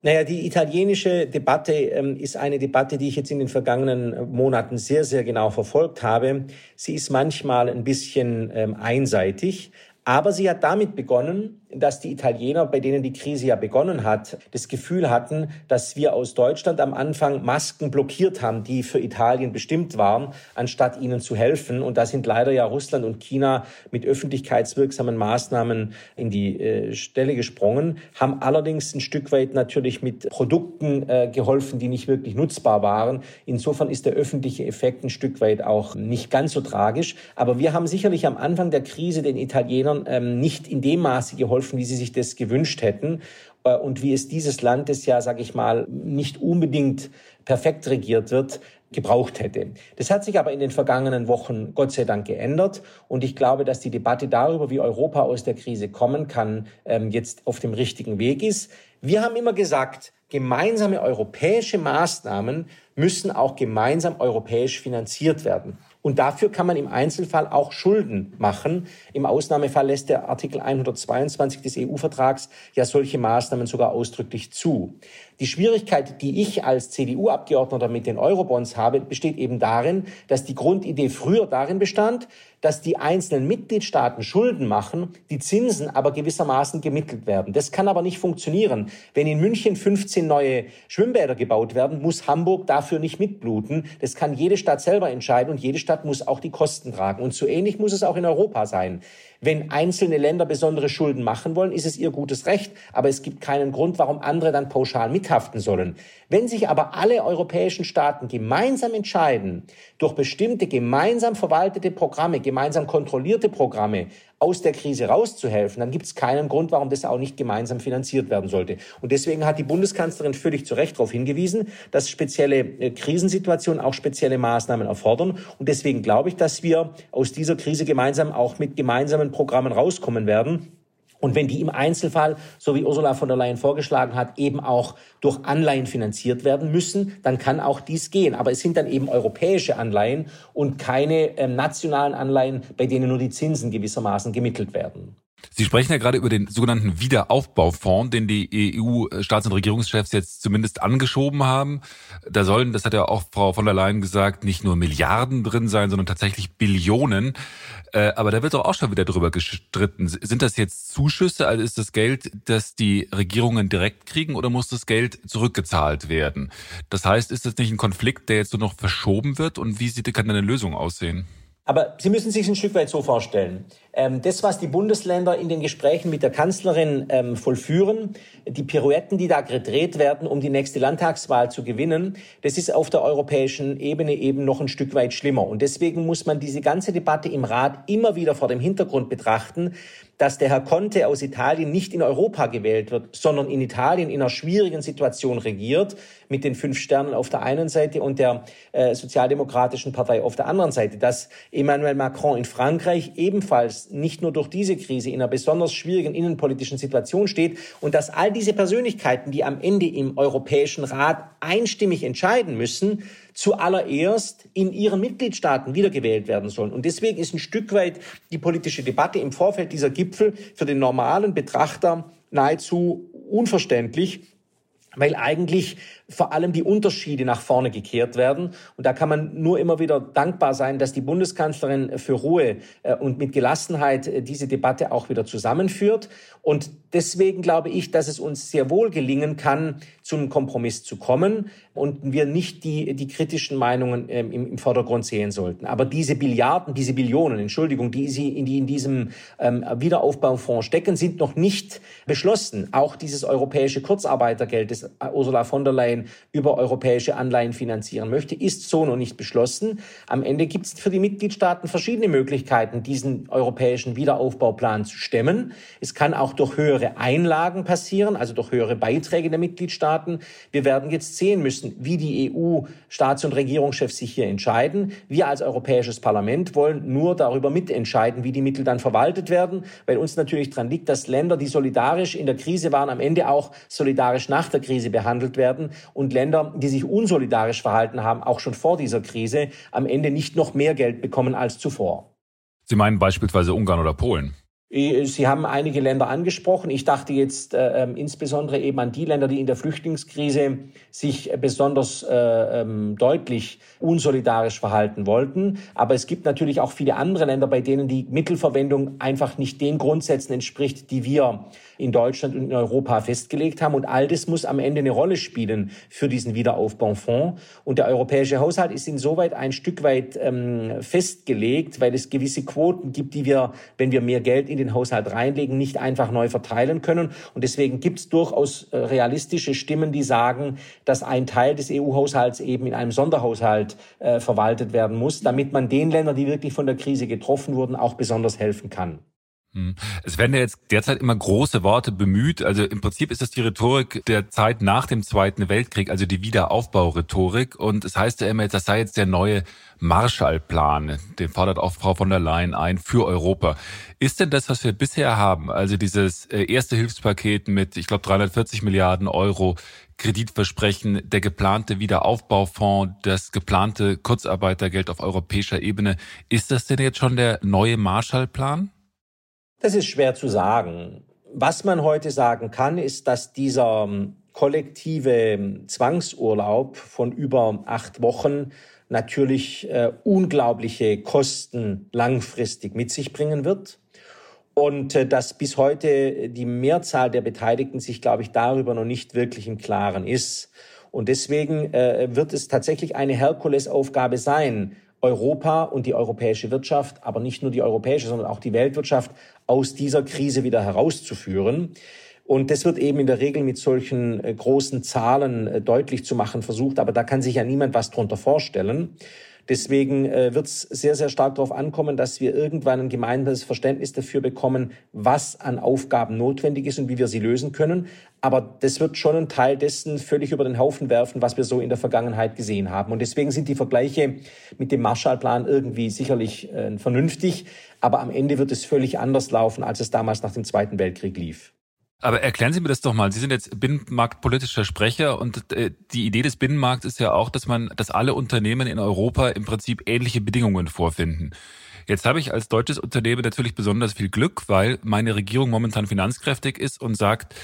Naja, die italienische Debatte ähm, ist eine Debatte, die ich jetzt in den vergangenen Monaten sehr, sehr genau verfolgt habe. Sie ist manchmal ein bisschen ähm, einseitig. Aber sie hat damit begonnen, dass die Italiener, bei denen die Krise ja begonnen hat, das Gefühl hatten, dass wir aus Deutschland am Anfang Masken blockiert haben, die für Italien bestimmt waren, anstatt ihnen zu helfen. Und da sind leider ja Russland und China mit öffentlichkeitswirksamen Maßnahmen in die äh, Stelle gesprungen, haben allerdings ein Stück weit natürlich mit Produkten äh, geholfen, die nicht wirklich nutzbar waren. Insofern ist der öffentliche Effekt ein Stück weit auch nicht ganz so tragisch. Aber wir haben sicherlich am Anfang der Krise den Italienern ähm, nicht in dem Maße geholfen, geholfen, wie sie sich das gewünscht hätten äh, und wie es dieses Land, das ja, sage ich mal, nicht unbedingt perfekt regiert wird, gebraucht hätte. Das hat sich aber in den vergangenen Wochen Gott sei Dank geändert und ich glaube, dass die Debatte darüber, wie Europa aus der Krise kommen kann, ähm, jetzt auf dem richtigen Weg ist. Wir haben immer gesagt, gemeinsame europäische Maßnahmen müssen auch gemeinsam europäisch finanziert werden. Und dafür kann man im Einzelfall auch Schulden machen. Im Ausnahmefall lässt der Artikel 122 des EU-Vertrags ja solche Maßnahmen sogar ausdrücklich zu. Die Schwierigkeit, die ich als CDU-Abgeordneter mit den Eurobonds habe, besteht eben darin, dass die Grundidee früher darin bestand, dass die einzelnen Mitgliedstaaten Schulden machen, die Zinsen aber gewissermaßen gemittelt werden. Das kann aber nicht funktionieren. Wenn in München 15 neue Schwimmbäder gebaut werden, muss Hamburg dafür nicht mitbluten. Das kann jede Stadt selber entscheiden und jede Stadt muss auch die Kosten tragen. Und so ähnlich muss es auch in Europa sein. Wenn einzelne Länder besondere Schulden machen wollen, ist es ihr gutes Recht. Aber es gibt keinen Grund, warum andere dann pauschal mithaften sollen. Wenn sich aber alle europäischen Staaten gemeinsam entscheiden, durch bestimmte gemeinsam verwaltete Programme gemeinsam kontrollierte Programme aus der Krise rauszuhelfen, dann gibt es keinen Grund, warum das auch nicht gemeinsam finanziert werden sollte. Und deswegen hat die Bundeskanzlerin völlig zu Recht darauf hingewiesen, dass spezielle äh, Krisensituationen auch spezielle Maßnahmen erfordern. Und deswegen glaube ich, dass wir aus dieser Krise gemeinsam auch mit gemeinsamen Programmen rauskommen werden. Und wenn die im Einzelfall, so wie Ursula von der Leyen vorgeschlagen hat, eben auch durch Anleihen finanziert werden müssen, dann kann auch dies gehen. Aber es sind dann eben europäische Anleihen und keine äh, nationalen Anleihen, bei denen nur die Zinsen gewissermaßen gemittelt werden. Sie sprechen ja gerade über den sogenannten Wiederaufbaufonds, den die EU-Staats- und Regierungschefs jetzt zumindest angeschoben haben. Da sollen, das hat ja auch Frau von der Leyen gesagt, nicht nur Milliarden drin sein, sondern tatsächlich Billionen. Äh, aber da wird doch auch schon wieder drüber gestritten. Sind das jetzt Zuschüsse? Also ist das Geld, das die Regierungen direkt kriegen oder muss das Geld zurückgezahlt werden? Das heißt, ist das nicht ein Konflikt, der jetzt nur noch verschoben wird? Und wie sieht, kann eine Lösung aussehen? Aber Sie müssen sich ein Stück weit so vorstellen. Ähm, das, was die Bundesländer in den Gesprächen mit der Kanzlerin ähm, vollführen, die Pirouetten, die da gedreht werden, um die nächste Landtagswahl zu gewinnen, das ist auf der europäischen Ebene eben noch ein Stück weit schlimmer. Und deswegen muss man diese ganze Debatte im Rat immer wieder vor dem Hintergrund betrachten, dass der Herr Conte aus Italien nicht in Europa gewählt wird, sondern in Italien in einer schwierigen Situation regiert, mit den fünf Sternen auf der einen Seite und der äh, Sozialdemokratischen Partei auf der anderen Seite. Dass Emmanuel Macron in Frankreich ebenfalls nicht nur durch diese Krise in einer besonders schwierigen innenpolitischen Situation steht und dass all diese Persönlichkeiten, die am Ende im Europäischen Rat einstimmig entscheiden müssen, zuallererst in ihren Mitgliedstaaten wiedergewählt werden sollen. Und deswegen ist ein Stück weit die politische Debatte im Vorfeld dieser Gipfel für den normalen Betrachter nahezu unverständlich, weil eigentlich vor allem die Unterschiede nach vorne gekehrt werden. Und da kann man nur immer wieder dankbar sein, dass die Bundeskanzlerin für Ruhe äh, und mit Gelassenheit äh, diese Debatte auch wieder zusammenführt. Und deswegen glaube ich, dass es uns sehr wohl gelingen kann, zum Kompromiss zu kommen und wir nicht die, die kritischen Meinungen ähm, im, im, Vordergrund sehen sollten. Aber diese Billiarden, diese Billionen, Entschuldigung, die, sie in, die in diesem ähm, Wiederaufbaufonds stecken, sind noch nicht beschlossen. Auch dieses europäische Kurzarbeitergeld, das Ursula von der Leyen über europäische Anleihen finanzieren möchte, ist so noch nicht beschlossen. Am Ende gibt es für die Mitgliedstaaten verschiedene Möglichkeiten, diesen europäischen Wiederaufbauplan zu stemmen. Es kann auch durch höhere Einlagen passieren, also durch höhere Beiträge der Mitgliedstaaten. Wir werden jetzt sehen müssen, wie die EU-Staats- und Regierungschefs sich hier entscheiden. Wir als Europäisches Parlament wollen nur darüber mitentscheiden, wie die Mittel dann verwaltet werden, weil uns natürlich daran liegt, dass Länder, die solidarisch in der Krise waren, am Ende auch solidarisch nach der Krise behandelt werden und Länder, die sich unsolidarisch verhalten haben, auch schon vor dieser Krise, am Ende nicht noch mehr Geld bekommen als zuvor. Sie meinen beispielsweise Ungarn oder Polen? Äh, Sie haben einige Länder angesprochen. Ich dachte jetzt äh, äh, insbesondere eben an die Länder, die in der Flüchtlingskrise sich besonders äh, ähm, deutlich unsolidarisch verhalten wollten. Aber es gibt natürlich auch viele andere Länder, bei denen die Mittelverwendung einfach nicht den Grundsätzen entspricht, die wir in Deutschland und in Europa festgelegt haben. Und all das muss am Ende eine Rolle spielen für diesen Wiederaufbaufonds. Und der europäische Haushalt ist insoweit ein Stück weit ähm, festgelegt, weil es gewisse Quoten gibt, die wir, wenn wir mehr Geld in den Haushalt reinlegen, nicht einfach neu verteilen können. Und deswegen gibt es durchaus äh, realistische Stimmen, die sagen, dass ein Teil des EU-Haushalts eben in einem Sonderhaushalt äh, verwaltet werden muss, damit man den Ländern, die wirklich von der Krise getroffen wurden, auch besonders helfen kann. Hm. Es werden ja jetzt derzeit immer große Worte bemüht. Also im Prinzip ist das die Rhetorik der Zeit nach dem Zweiten Weltkrieg, also die Wiederaufbaurhetorik. Und es heißt ja immer, das sei jetzt der neue Marshallplan. Den fordert auch Frau von der Leyen ein für Europa. Ist denn das, was wir bisher haben, also dieses äh, erste Hilfspaket mit, ich glaube, 340 Milliarden Euro Kreditversprechen, der geplante Wiederaufbaufonds, das geplante Kurzarbeitergeld auf europäischer Ebene, ist das denn jetzt schon der neue Marshallplan? Das ist schwer zu sagen. Was man heute sagen kann, ist, dass dieser ähm, kollektive ähm, Zwangsurlaub von über acht Wochen natürlich äh, unglaubliche Kosten langfristig mit sich bringen wird. Und äh, dass bis heute die Mehrzahl der Beteiligten sich, glaube ich, darüber noch nicht wirklich im Klaren ist. Und deswegen äh, wird es tatsächlich eine Herkulesaufgabe sein, Europa und die europäische Wirtschaft, aber nicht nur die europäische, sondern auch die Weltwirtschaft aus dieser Krise wieder herauszuführen. Und das wird eben in der Regel mit solchen äh, großen Zahlen äh, deutlich zu machen versucht, aber da kann sich ja niemand was drunter vorstellen. Deswegen äh, wird es sehr, sehr stark darauf ankommen, dass wir irgendwann ein gemeinsames Verständnis dafür bekommen, was an Aufgaben notwendig ist und wie wir sie lösen können. Aber das wird schon einen Teil dessen völlig über den Haufen werfen, was wir so in der Vergangenheit gesehen haben. Und deswegen sind die Vergleiche mit dem Marshallplan irgendwie sicherlich äh, vernünftig. Aber am Ende wird es völlig anders laufen, als es damals nach dem Zweiten Weltkrieg lief. Aber erklären Sie mir das doch mal. Sie sind jetzt binnenmarktpolitischer Sprecher und äh, die Idee des Binnenmarkts ist ja auch, dass man, dass alle Unternehmen in Europa im Prinzip ähnliche Bedingungen vorfinden. Jetzt habe ich als deutsches Unternehmen natürlich besonders viel Glück, weil meine Regierung momentan finanzkräftig ist und sagt,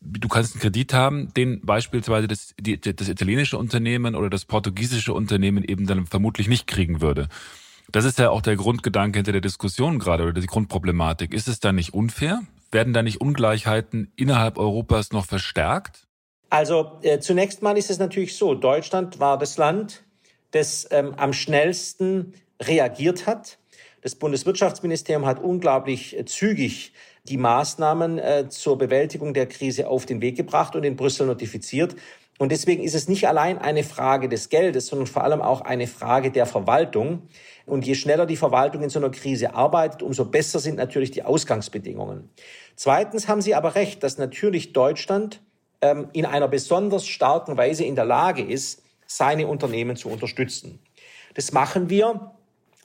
du kannst einen Kredit haben, den beispielsweise das, die, das italienische Unternehmen oder das portugiesische Unternehmen eben dann vermutlich nicht kriegen würde. Das ist ja auch der Grundgedanke hinter der Diskussion gerade oder die Grundproblematik. Ist es da nicht unfair? Werden da nicht Ungleichheiten innerhalb Europas noch verstärkt? Also äh, zunächst mal ist es natürlich so, Deutschland war das Land, das ähm, am schnellsten reagiert hat. Das Bundeswirtschaftsministerium hat unglaublich äh, zügig die Maßnahmen äh, zur Bewältigung der Krise auf den Weg gebracht und in Brüssel notifiziert. Und deswegen ist es nicht allein eine Frage des Geldes, sondern vor allem auch eine Frage der Verwaltung. Und je schneller die Verwaltung in so einer Krise arbeitet, umso besser sind natürlich die Ausgangsbedingungen. Zweitens haben Sie aber recht, dass natürlich Deutschland ähm, in einer besonders starken Weise in der Lage ist, seine Unternehmen zu unterstützen. Das machen wir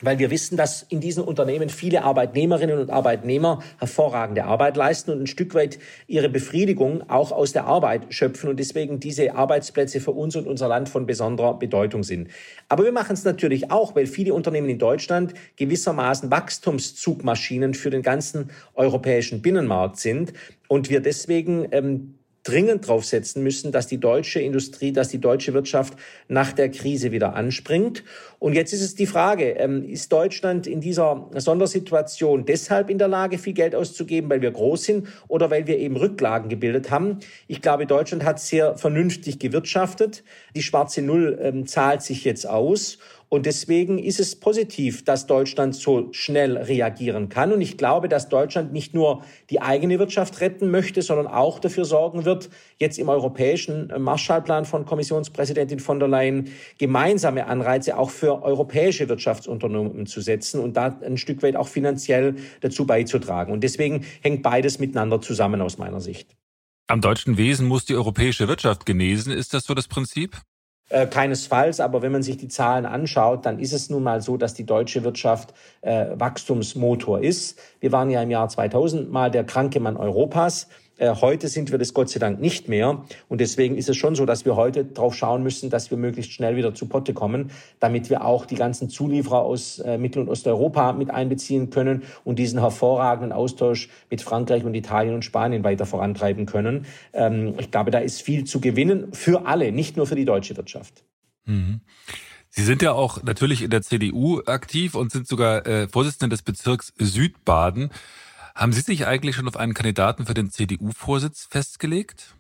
weil wir wissen, dass in diesen Unternehmen viele Arbeitnehmerinnen und Arbeitnehmer hervorragende Arbeit leisten und ein Stück weit ihre Befriedigung auch aus der Arbeit schöpfen und deswegen diese Arbeitsplätze für uns und unser Land von besonderer Bedeutung sind. Aber wir machen es natürlich auch, weil viele Unternehmen in Deutschland gewissermaßen Wachstumszugmaschinen für den ganzen europäischen Binnenmarkt sind und wir deswegen ähm, dringend drauf setzen müssen, dass die deutsche Industrie, dass die deutsche Wirtschaft nach der Krise wieder anspringt. Und jetzt ist es die Frage, ähm, ist Deutschland in dieser Sondersituation deshalb in der Lage, viel Geld auszugeben, weil wir groß sind oder weil wir eben Rücklagen gebildet haben? Ich glaube, Deutschland hat sehr vernünftig gewirtschaftet. Die schwarze Null ähm, zahlt sich jetzt aus. Und deswegen ist es positiv, dass Deutschland so schnell reagieren kann. Und ich glaube, dass Deutschland nicht nur die eigene Wirtschaft retten möchte, sondern auch dafür sorgen wird, jetzt im europäischen Marshallplan von Kommissionspräsidentin von der Leyen gemeinsame Anreize auch für europäische Wirtschaftsunternehmen zu setzen und da ein Stück weit auch finanziell dazu beizutragen. Und deswegen hängt beides miteinander zusammen aus meiner Sicht. Am deutschen Wesen muss die europäische Wirtschaft genesen. Ist das so das Prinzip? Äh, keinesfalls, aber wenn man sich die Zahlen anschaut, dann ist es nun mal so, dass die deutsche Wirtschaft äh, Wachstumsmotor ist. Wir waren ja im Jahr 2000 mal der kranke Mann Europas. Äh, heute sind wir das Gott sei Dank nicht mehr. Und deswegen ist es schon so, dass wir heute darauf schauen müssen, dass wir möglichst schnell wieder zu Potte kommen, damit wir auch die ganzen Zulieferer aus äh, Mittel- und Osteuropa mit einbeziehen können und diesen hervorragenden Austausch mit Frankreich und Italien und Spanien weiter vorantreiben können. Ähm, ich glaube, da ist viel zu gewinnen für alle, nicht nur für die deutsche Wirtschaft. Mhm. Sie sind ja auch natürlich in der CDU aktiv und sind sogar äh, Vorsitzender des Bezirks Südbaden. Haben Sie sich eigentlich schon auf einen Kandidaten für den CDU-Vorsitz festgelegt?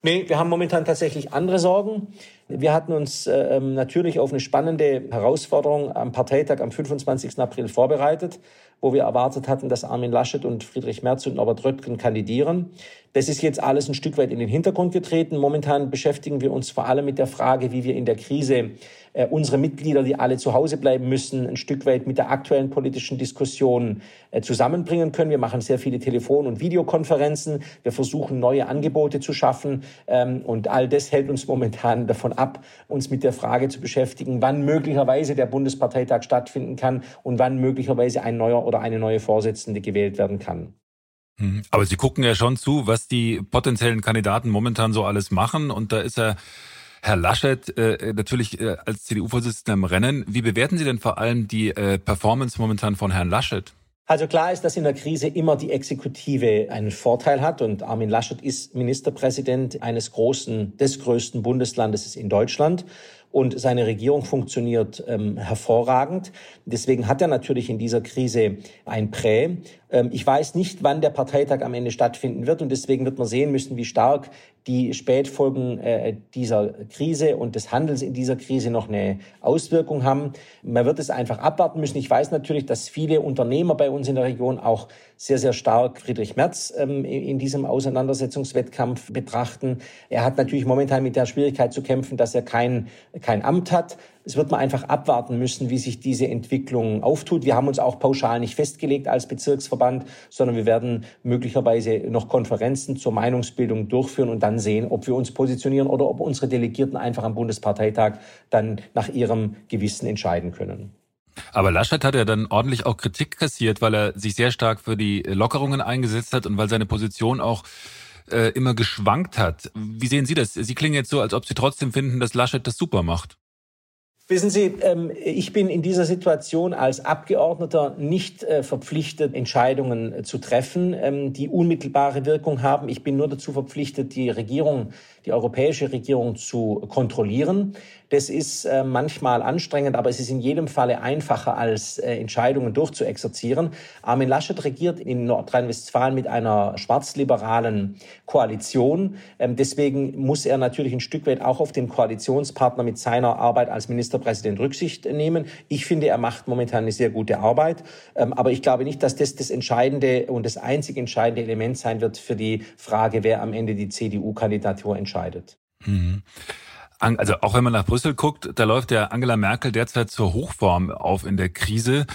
Nee, wir haben momentan tatsächlich andere Sorgen. Wir hatten uns äh, ähm, natürlich auf eine spannende Herausforderung am Parteitag am 25. April vorbereitet, wo wir erwartet hatten, dass Armin Laschet und Friedrich Merz und Norbert Röttgen kandidieren. Das ist jetzt alles ein Stück weit in den Hintergrund getreten. Momentan beschäftigen wir uns vor allem mit der Frage, wie wir in der Krise äh, unsere Mitglieder, die alle zu Hause bleiben müssen, ein Stück weit mit der aktuellen politischen Diskussion äh, zusammenbringen können. Wir machen sehr viele Telefon- und Videokonferenzen. Wir versuchen, neue Angebote zu schaffen. Ähm, und all das hält uns momentan davon ab, uns mit der Frage zu beschäftigen, wann möglicherweise der Bundesparteitag stattfinden kann und wann möglicherweise ein neuer oder eine neue Vorsitzende gewählt werden kann. Mhm. Aber Sie gucken ja schon zu, was die potenziellen Kandidaten momentan so alles machen. Und da ist ja Herr Laschet äh, natürlich äh, als CDU-Vorsitzender im Rennen. Wie bewerten Sie denn vor allem die äh, Performance momentan von Herrn Laschet? Also klar ist, dass in der Krise immer die Exekutive einen Vorteil hat und Armin Laschet ist Ministerpräsident eines großen, des größten Bundeslandes in Deutschland und seine Regierung funktioniert ähm, hervorragend. Deswegen hat er natürlich in dieser Krise ein Prä. Ähm, ich weiß nicht, wann der Parteitag am Ende stattfinden wird und deswegen wird man sehen müssen, wie stark die Spätfolgen äh, dieser Krise und des Handels in dieser Krise noch eine Auswirkung haben. Man wird es einfach abwarten müssen. Ich weiß natürlich, dass viele Unternehmer bei uns in der Region auch sehr, sehr stark Friedrich Merz ähm, in diesem Auseinandersetzungswettkampf betrachten. Er hat natürlich momentan mit der Schwierigkeit zu kämpfen, dass er kein, kein Amt hat. Es wird man einfach abwarten müssen, wie sich diese Entwicklung auftut. Wir haben uns auch pauschal nicht festgelegt als Bezirksverband, sondern wir werden möglicherweise noch Konferenzen zur Meinungsbildung durchführen und dann sehen, ob wir uns positionieren oder ob unsere Delegierten einfach am Bundesparteitag dann nach ihrem Gewissen entscheiden können. Aber Laschet hat ja dann ordentlich auch Kritik kassiert, weil er sich sehr stark für die Lockerungen eingesetzt hat und weil seine Position auch äh, immer geschwankt hat. Wie sehen Sie das? Sie klingen jetzt so, als ob Sie trotzdem finden, dass Laschet das super macht. Wissen Sie, ähm, ich bin in dieser Situation als Abgeordneter nicht äh, verpflichtet, Entscheidungen äh, zu treffen, ähm, die unmittelbare Wirkung haben. Ich bin nur dazu verpflichtet, die Regierung, die europäische Regierung zu kontrollieren. Das ist äh, manchmal anstrengend, aber es ist in jedem Falle einfacher, als äh, Entscheidungen durchzuexerzieren. Armin Laschet regiert in Nordrhein-Westfalen mit einer schwarzliberalen Koalition. Ähm, deswegen muss er natürlich ein Stück weit auch auf den Koalitionspartner mit seiner Arbeit als Ministerpräsident Rücksicht nehmen. Ich finde, er macht momentan eine sehr gute Arbeit. Ähm, aber ich glaube nicht, dass das das entscheidende und das einzig entscheidende Element sein wird für die Frage, wer am Ende die CDU-Kandidatur entscheidet. Mhm also auch wenn man nach Brüssel guckt, da läuft ja Angela Merkel derzeit zur Hochform auf in der Krise.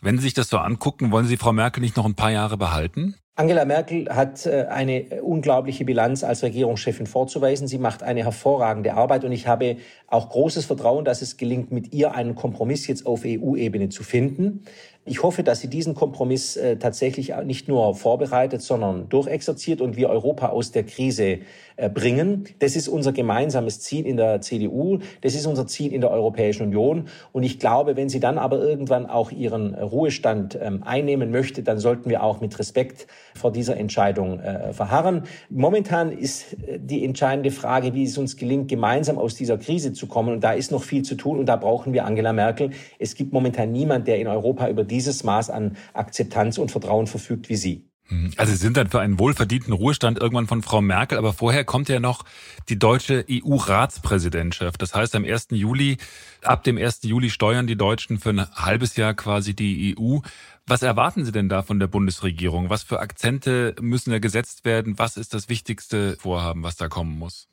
Wenn Sie sich das so angucken, wollen Sie Frau Merkel nicht noch ein paar Jahre behalten? Angela Merkel hat äh, eine unglaubliche Bilanz als Regierungschefin vorzuweisen. Sie macht eine hervorragende Arbeit und ich habe auch großes Vertrauen, dass es gelingt, mit ihr einen Kompromiss jetzt auf EU-Ebene zu finden. Ich hoffe, dass sie diesen Kompromiss äh, tatsächlich nicht nur vorbereitet, sondern durchexerziert und wir Europa aus der Krise äh, bringen. Das ist unser gemeinsames Ziel in der CDU. Das ist unser Ziel in der Europäischen Union. Und ich glaube, wenn sie dann aber irgendwann auch ihren Ruhestand ähm, einnehmen möchte, dann sollten wir auch mit Respekt vor dieser Entscheidung äh, verharren. Momentan ist äh, die entscheidende Frage, wie es uns gelingt, gemeinsam aus dieser Krise zu kommen. Und da ist noch viel zu tun und da brauchen wir Angela Merkel. Es gibt momentan niemand, der in Europa über dieses Maß an Akzeptanz und Vertrauen verfügt wie Sie. Hm. Also Sie sind dann für einen wohlverdienten Ruhestand irgendwann von Frau Merkel, aber vorher kommt ja noch die deutsche EU-Ratspräsidentschaft. Das heißt, am 1. Juli, ab dem 1. Juli steuern die Deutschen für ein halbes Jahr quasi die EU. Was erwarten Sie denn da von der Bundesregierung? Was für Akzente müssen da gesetzt werden? Was ist das wichtigste Vorhaben, was da kommen muss?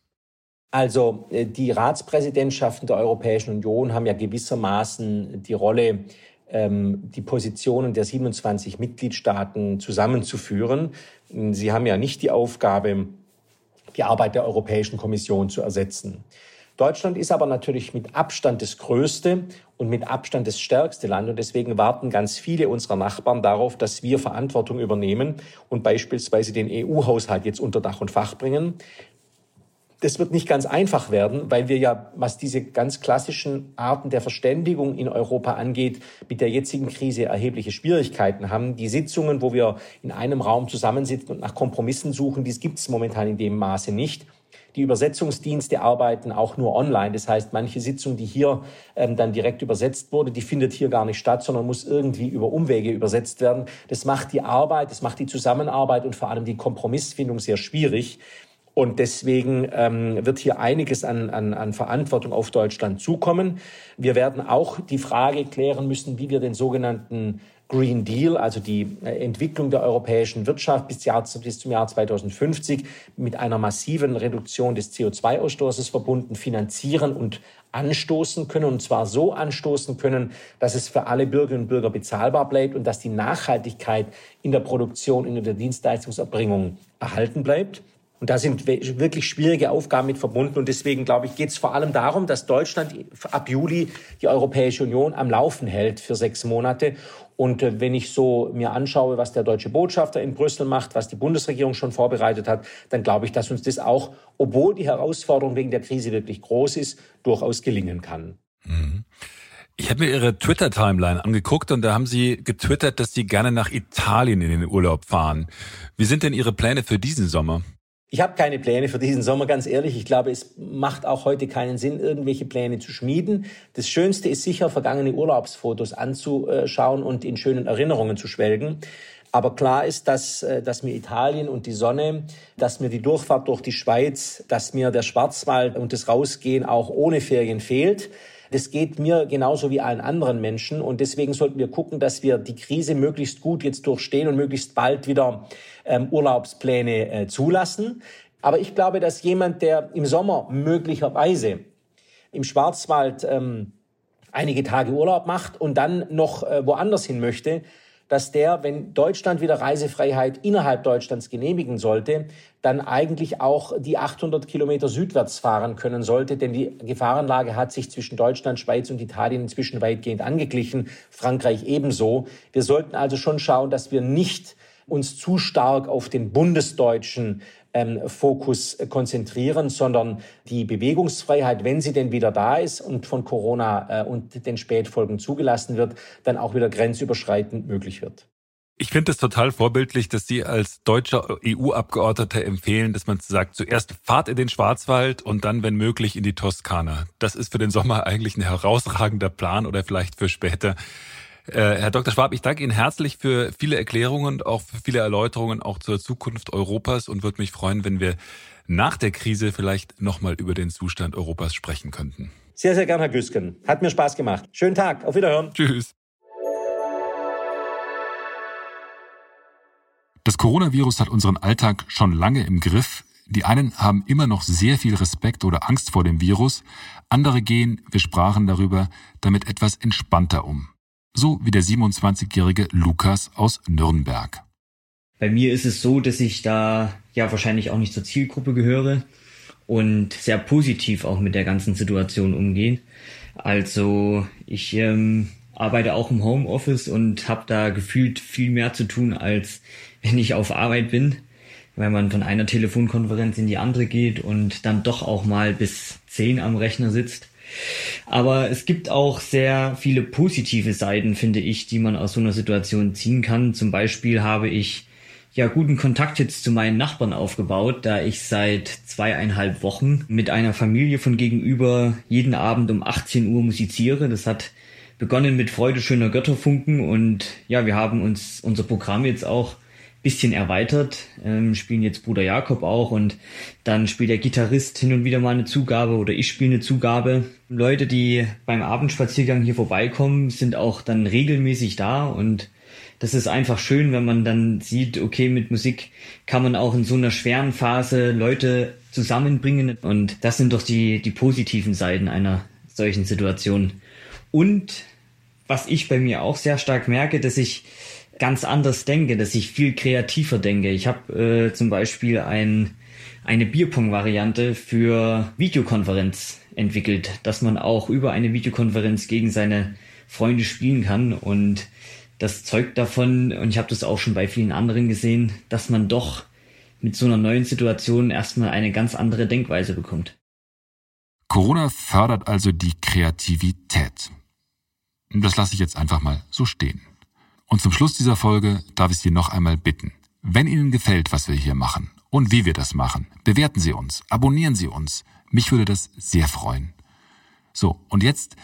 Also äh, die Ratspräsidentschaften der Europäischen Union haben ja gewissermaßen die Rolle, die Positionen der 27 Mitgliedstaaten zusammenzuführen. Sie haben ja nicht die Aufgabe, die Arbeit der Europäischen Kommission zu ersetzen. Deutschland ist aber natürlich mit Abstand das größte und mit Abstand das stärkste Land. Und deswegen warten ganz viele unserer Nachbarn darauf, dass wir Verantwortung übernehmen und beispielsweise den EU-Haushalt jetzt unter Dach und Fach bringen. Das wird nicht ganz einfach werden, weil wir ja, was diese ganz klassischen Arten der Verständigung in Europa angeht, mit der jetzigen Krise erhebliche Schwierigkeiten haben. Die Sitzungen, wo wir in einem Raum zusammensitzen und nach Kompromissen suchen, dies gibt es momentan in dem Maße nicht. Die Übersetzungsdienste arbeiten auch nur online. Das heißt, manche Sitzung, die hier ähm, dann direkt übersetzt wurde, die findet hier gar nicht statt, sondern muss irgendwie über Umwege übersetzt werden. Das macht die Arbeit, das macht die Zusammenarbeit und vor allem die Kompromissfindung sehr schwierig. Und deswegen ähm, wird hier einiges an, an, an Verantwortung auf Deutschland zukommen. Wir werden auch die Frage klären müssen, wie wir den sogenannten Green Deal, also die äh, Entwicklung der europäischen Wirtschaft bis, Jahr, bis zum Jahr 2050 mit einer massiven Reduktion des CO2-Ausstoßes verbunden finanzieren und anstoßen können und zwar so anstoßen können, dass es für alle Bürgerinnen und Bürger bezahlbar bleibt und dass die Nachhaltigkeit in der Produktion und in der Dienstleistungserbringung erhalten bleibt. Und da sind wirklich schwierige Aufgaben mit verbunden. Und deswegen, glaube ich, geht es vor allem darum, dass Deutschland ab Juli die Europäische Union am Laufen hält für sechs Monate. Und äh, wenn ich so mir anschaue, was der deutsche Botschafter in Brüssel macht, was die Bundesregierung schon vorbereitet hat, dann glaube ich, dass uns das auch, obwohl die Herausforderung wegen der Krise wirklich groß ist, durchaus gelingen kann. Mhm. Ich habe mir Ihre Twitter-Timeline angeguckt und da haben Sie getwittert, dass Sie gerne nach Italien in den Urlaub fahren. Wie sind denn Ihre Pläne für diesen Sommer? Ich habe keine Pläne für diesen Sommer, ganz ehrlich. Ich glaube, es macht auch heute keinen Sinn, irgendwelche Pläne zu schmieden. Das Schönste ist sicher, vergangene Urlaubsfotos anzuschauen und in schönen Erinnerungen zu schwelgen. Aber klar ist, dass, äh, dass mir Italien und die Sonne, dass mir die Durchfahrt durch die Schweiz, dass mir der Schwarzwald und das Rausgehen auch ohne Ferien fehlt. Das geht mir genauso wie allen anderen Menschen. Und deswegen sollten wir gucken, dass wir die Krise möglichst gut jetzt durchstehen und möglichst bald wieder ähm, Urlaubspläne äh, zulassen. Aber ich glaube, dass jemand, der im Sommer möglicherweise im Schwarzwald ähm, einige Tage Urlaub macht und dann noch äh, woanders hin möchte, dass der, wenn Deutschland wieder Reisefreiheit innerhalb Deutschlands genehmigen sollte, dann eigentlich auch die 800 Kilometer südwärts fahren können sollte, denn die Gefahrenlage hat sich zwischen Deutschland, Schweiz und Italien inzwischen weitgehend angeglichen, Frankreich ebenso. Wir sollten also schon schauen, dass wir nicht uns zu stark auf den bundesdeutschen ähm, Fokus konzentrieren, sondern die Bewegungsfreiheit, wenn sie denn wieder da ist und von Corona äh, und den Spätfolgen zugelassen wird, dann auch wieder grenzüberschreitend möglich wird. Ich finde es total vorbildlich, dass Sie als deutscher EU-Abgeordneter empfehlen, dass man sagt, zuerst fahrt in den Schwarzwald und dann, wenn möglich, in die Toskana. Das ist für den Sommer <laughs> eigentlich ein herausragender Plan oder vielleicht für später. Äh, Herr Dr. Schwab, ich danke Ihnen herzlich für viele Erklärungen und auch für viele Erläuterungen auch zur Zukunft Europas und würde mich freuen, wenn wir nach der Krise vielleicht nochmal über den Zustand Europas sprechen könnten. Sehr, sehr gern, Herr Güsken. Hat mir Spaß gemacht. Schönen Tag. Auf Wiederhören. Tschüss. Das Coronavirus hat unseren Alltag schon lange im Griff. Die einen haben immer noch sehr viel Respekt oder Angst vor dem Virus, andere gehen, wir sprachen darüber, damit etwas entspannter um so wie der 27-jährige Lukas aus Nürnberg. Bei mir ist es so, dass ich da ja wahrscheinlich auch nicht zur Zielgruppe gehöre und sehr positiv auch mit der ganzen Situation umgehe. Also ich ähm, arbeite auch im Homeoffice und habe da gefühlt viel mehr zu tun, als wenn ich auf Arbeit bin, weil man von einer Telefonkonferenz in die andere geht und dann doch auch mal bis zehn am Rechner sitzt. Aber es gibt auch sehr viele positive Seiten, finde ich, die man aus so einer Situation ziehen kann. Zum Beispiel habe ich ja guten Kontakt jetzt zu meinen Nachbarn aufgebaut, da ich seit zweieinhalb Wochen mit einer Familie von gegenüber jeden Abend um 18 Uhr musiziere. Das hat begonnen mit Freude schöner Götterfunken und ja, wir haben uns unser Programm jetzt auch bisschen erweitert, ähm, spielen jetzt Bruder Jakob auch und dann spielt der Gitarrist hin und wieder mal eine Zugabe oder ich spiele eine Zugabe. Leute, die beim Abendspaziergang hier vorbeikommen, sind auch dann regelmäßig da und das ist einfach schön, wenn man dann sieht, okay, mit Musik kann man auch in so einer schweren Phase Leute zusammenbringen und das sind doch die, die positiven Seiten einer solchen Situation. Und was ich bei mir auch sehr stark merke, dass ich ganz anders denke, dass ich viel kreativer denke. Ich habe äh, zum Beispiel ein, eine Bierpong-Variante für Videokonferenz entwickelt, dass man auch über eine Videokonferenz gegen seine Freunde spielen kann und das zeugt davon, und ich habe das auch schon bei vielen anderen gesehen, dass man doch mit so einer neuen Situation erstmal eine ganz andere Denkweise bekommt. Corona fördert also die Kreativität. Das lasse ich jetzt einfach mal so stehen. Und zum Schluss dieser Folge darf ich Sie noch einmal bitten, wenn Ihnen gefällt, was wir hier machen und wie wir das machen, bewerten Sie uns, abonnieren Sie uns. Mich würde das sehr freuen. So, und jetzt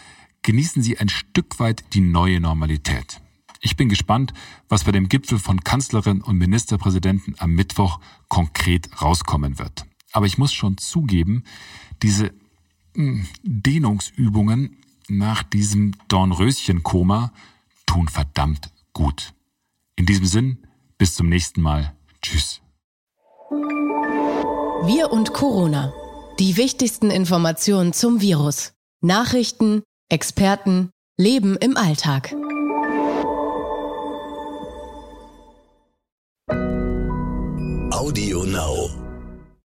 genießen Sie ein Stück weit die neue Normalität. Ich bin gespannt, was bei dem Gipfel von Kanzlerin und Ministerpräsidenten am Mittwoch konkret rauskommen wird. Aber ich muss schon zugeben, diese hm, Dehnungsübungen nach diesem Dornröschenkoma tun verdammt gut. In diesem Sinn, bis zum nächsten Mal. Tschüss. Wir und Corona. Die wichtigsten Informationen zum Virus. Nachrichten, Experten, Leben im Alltag. Audio Now.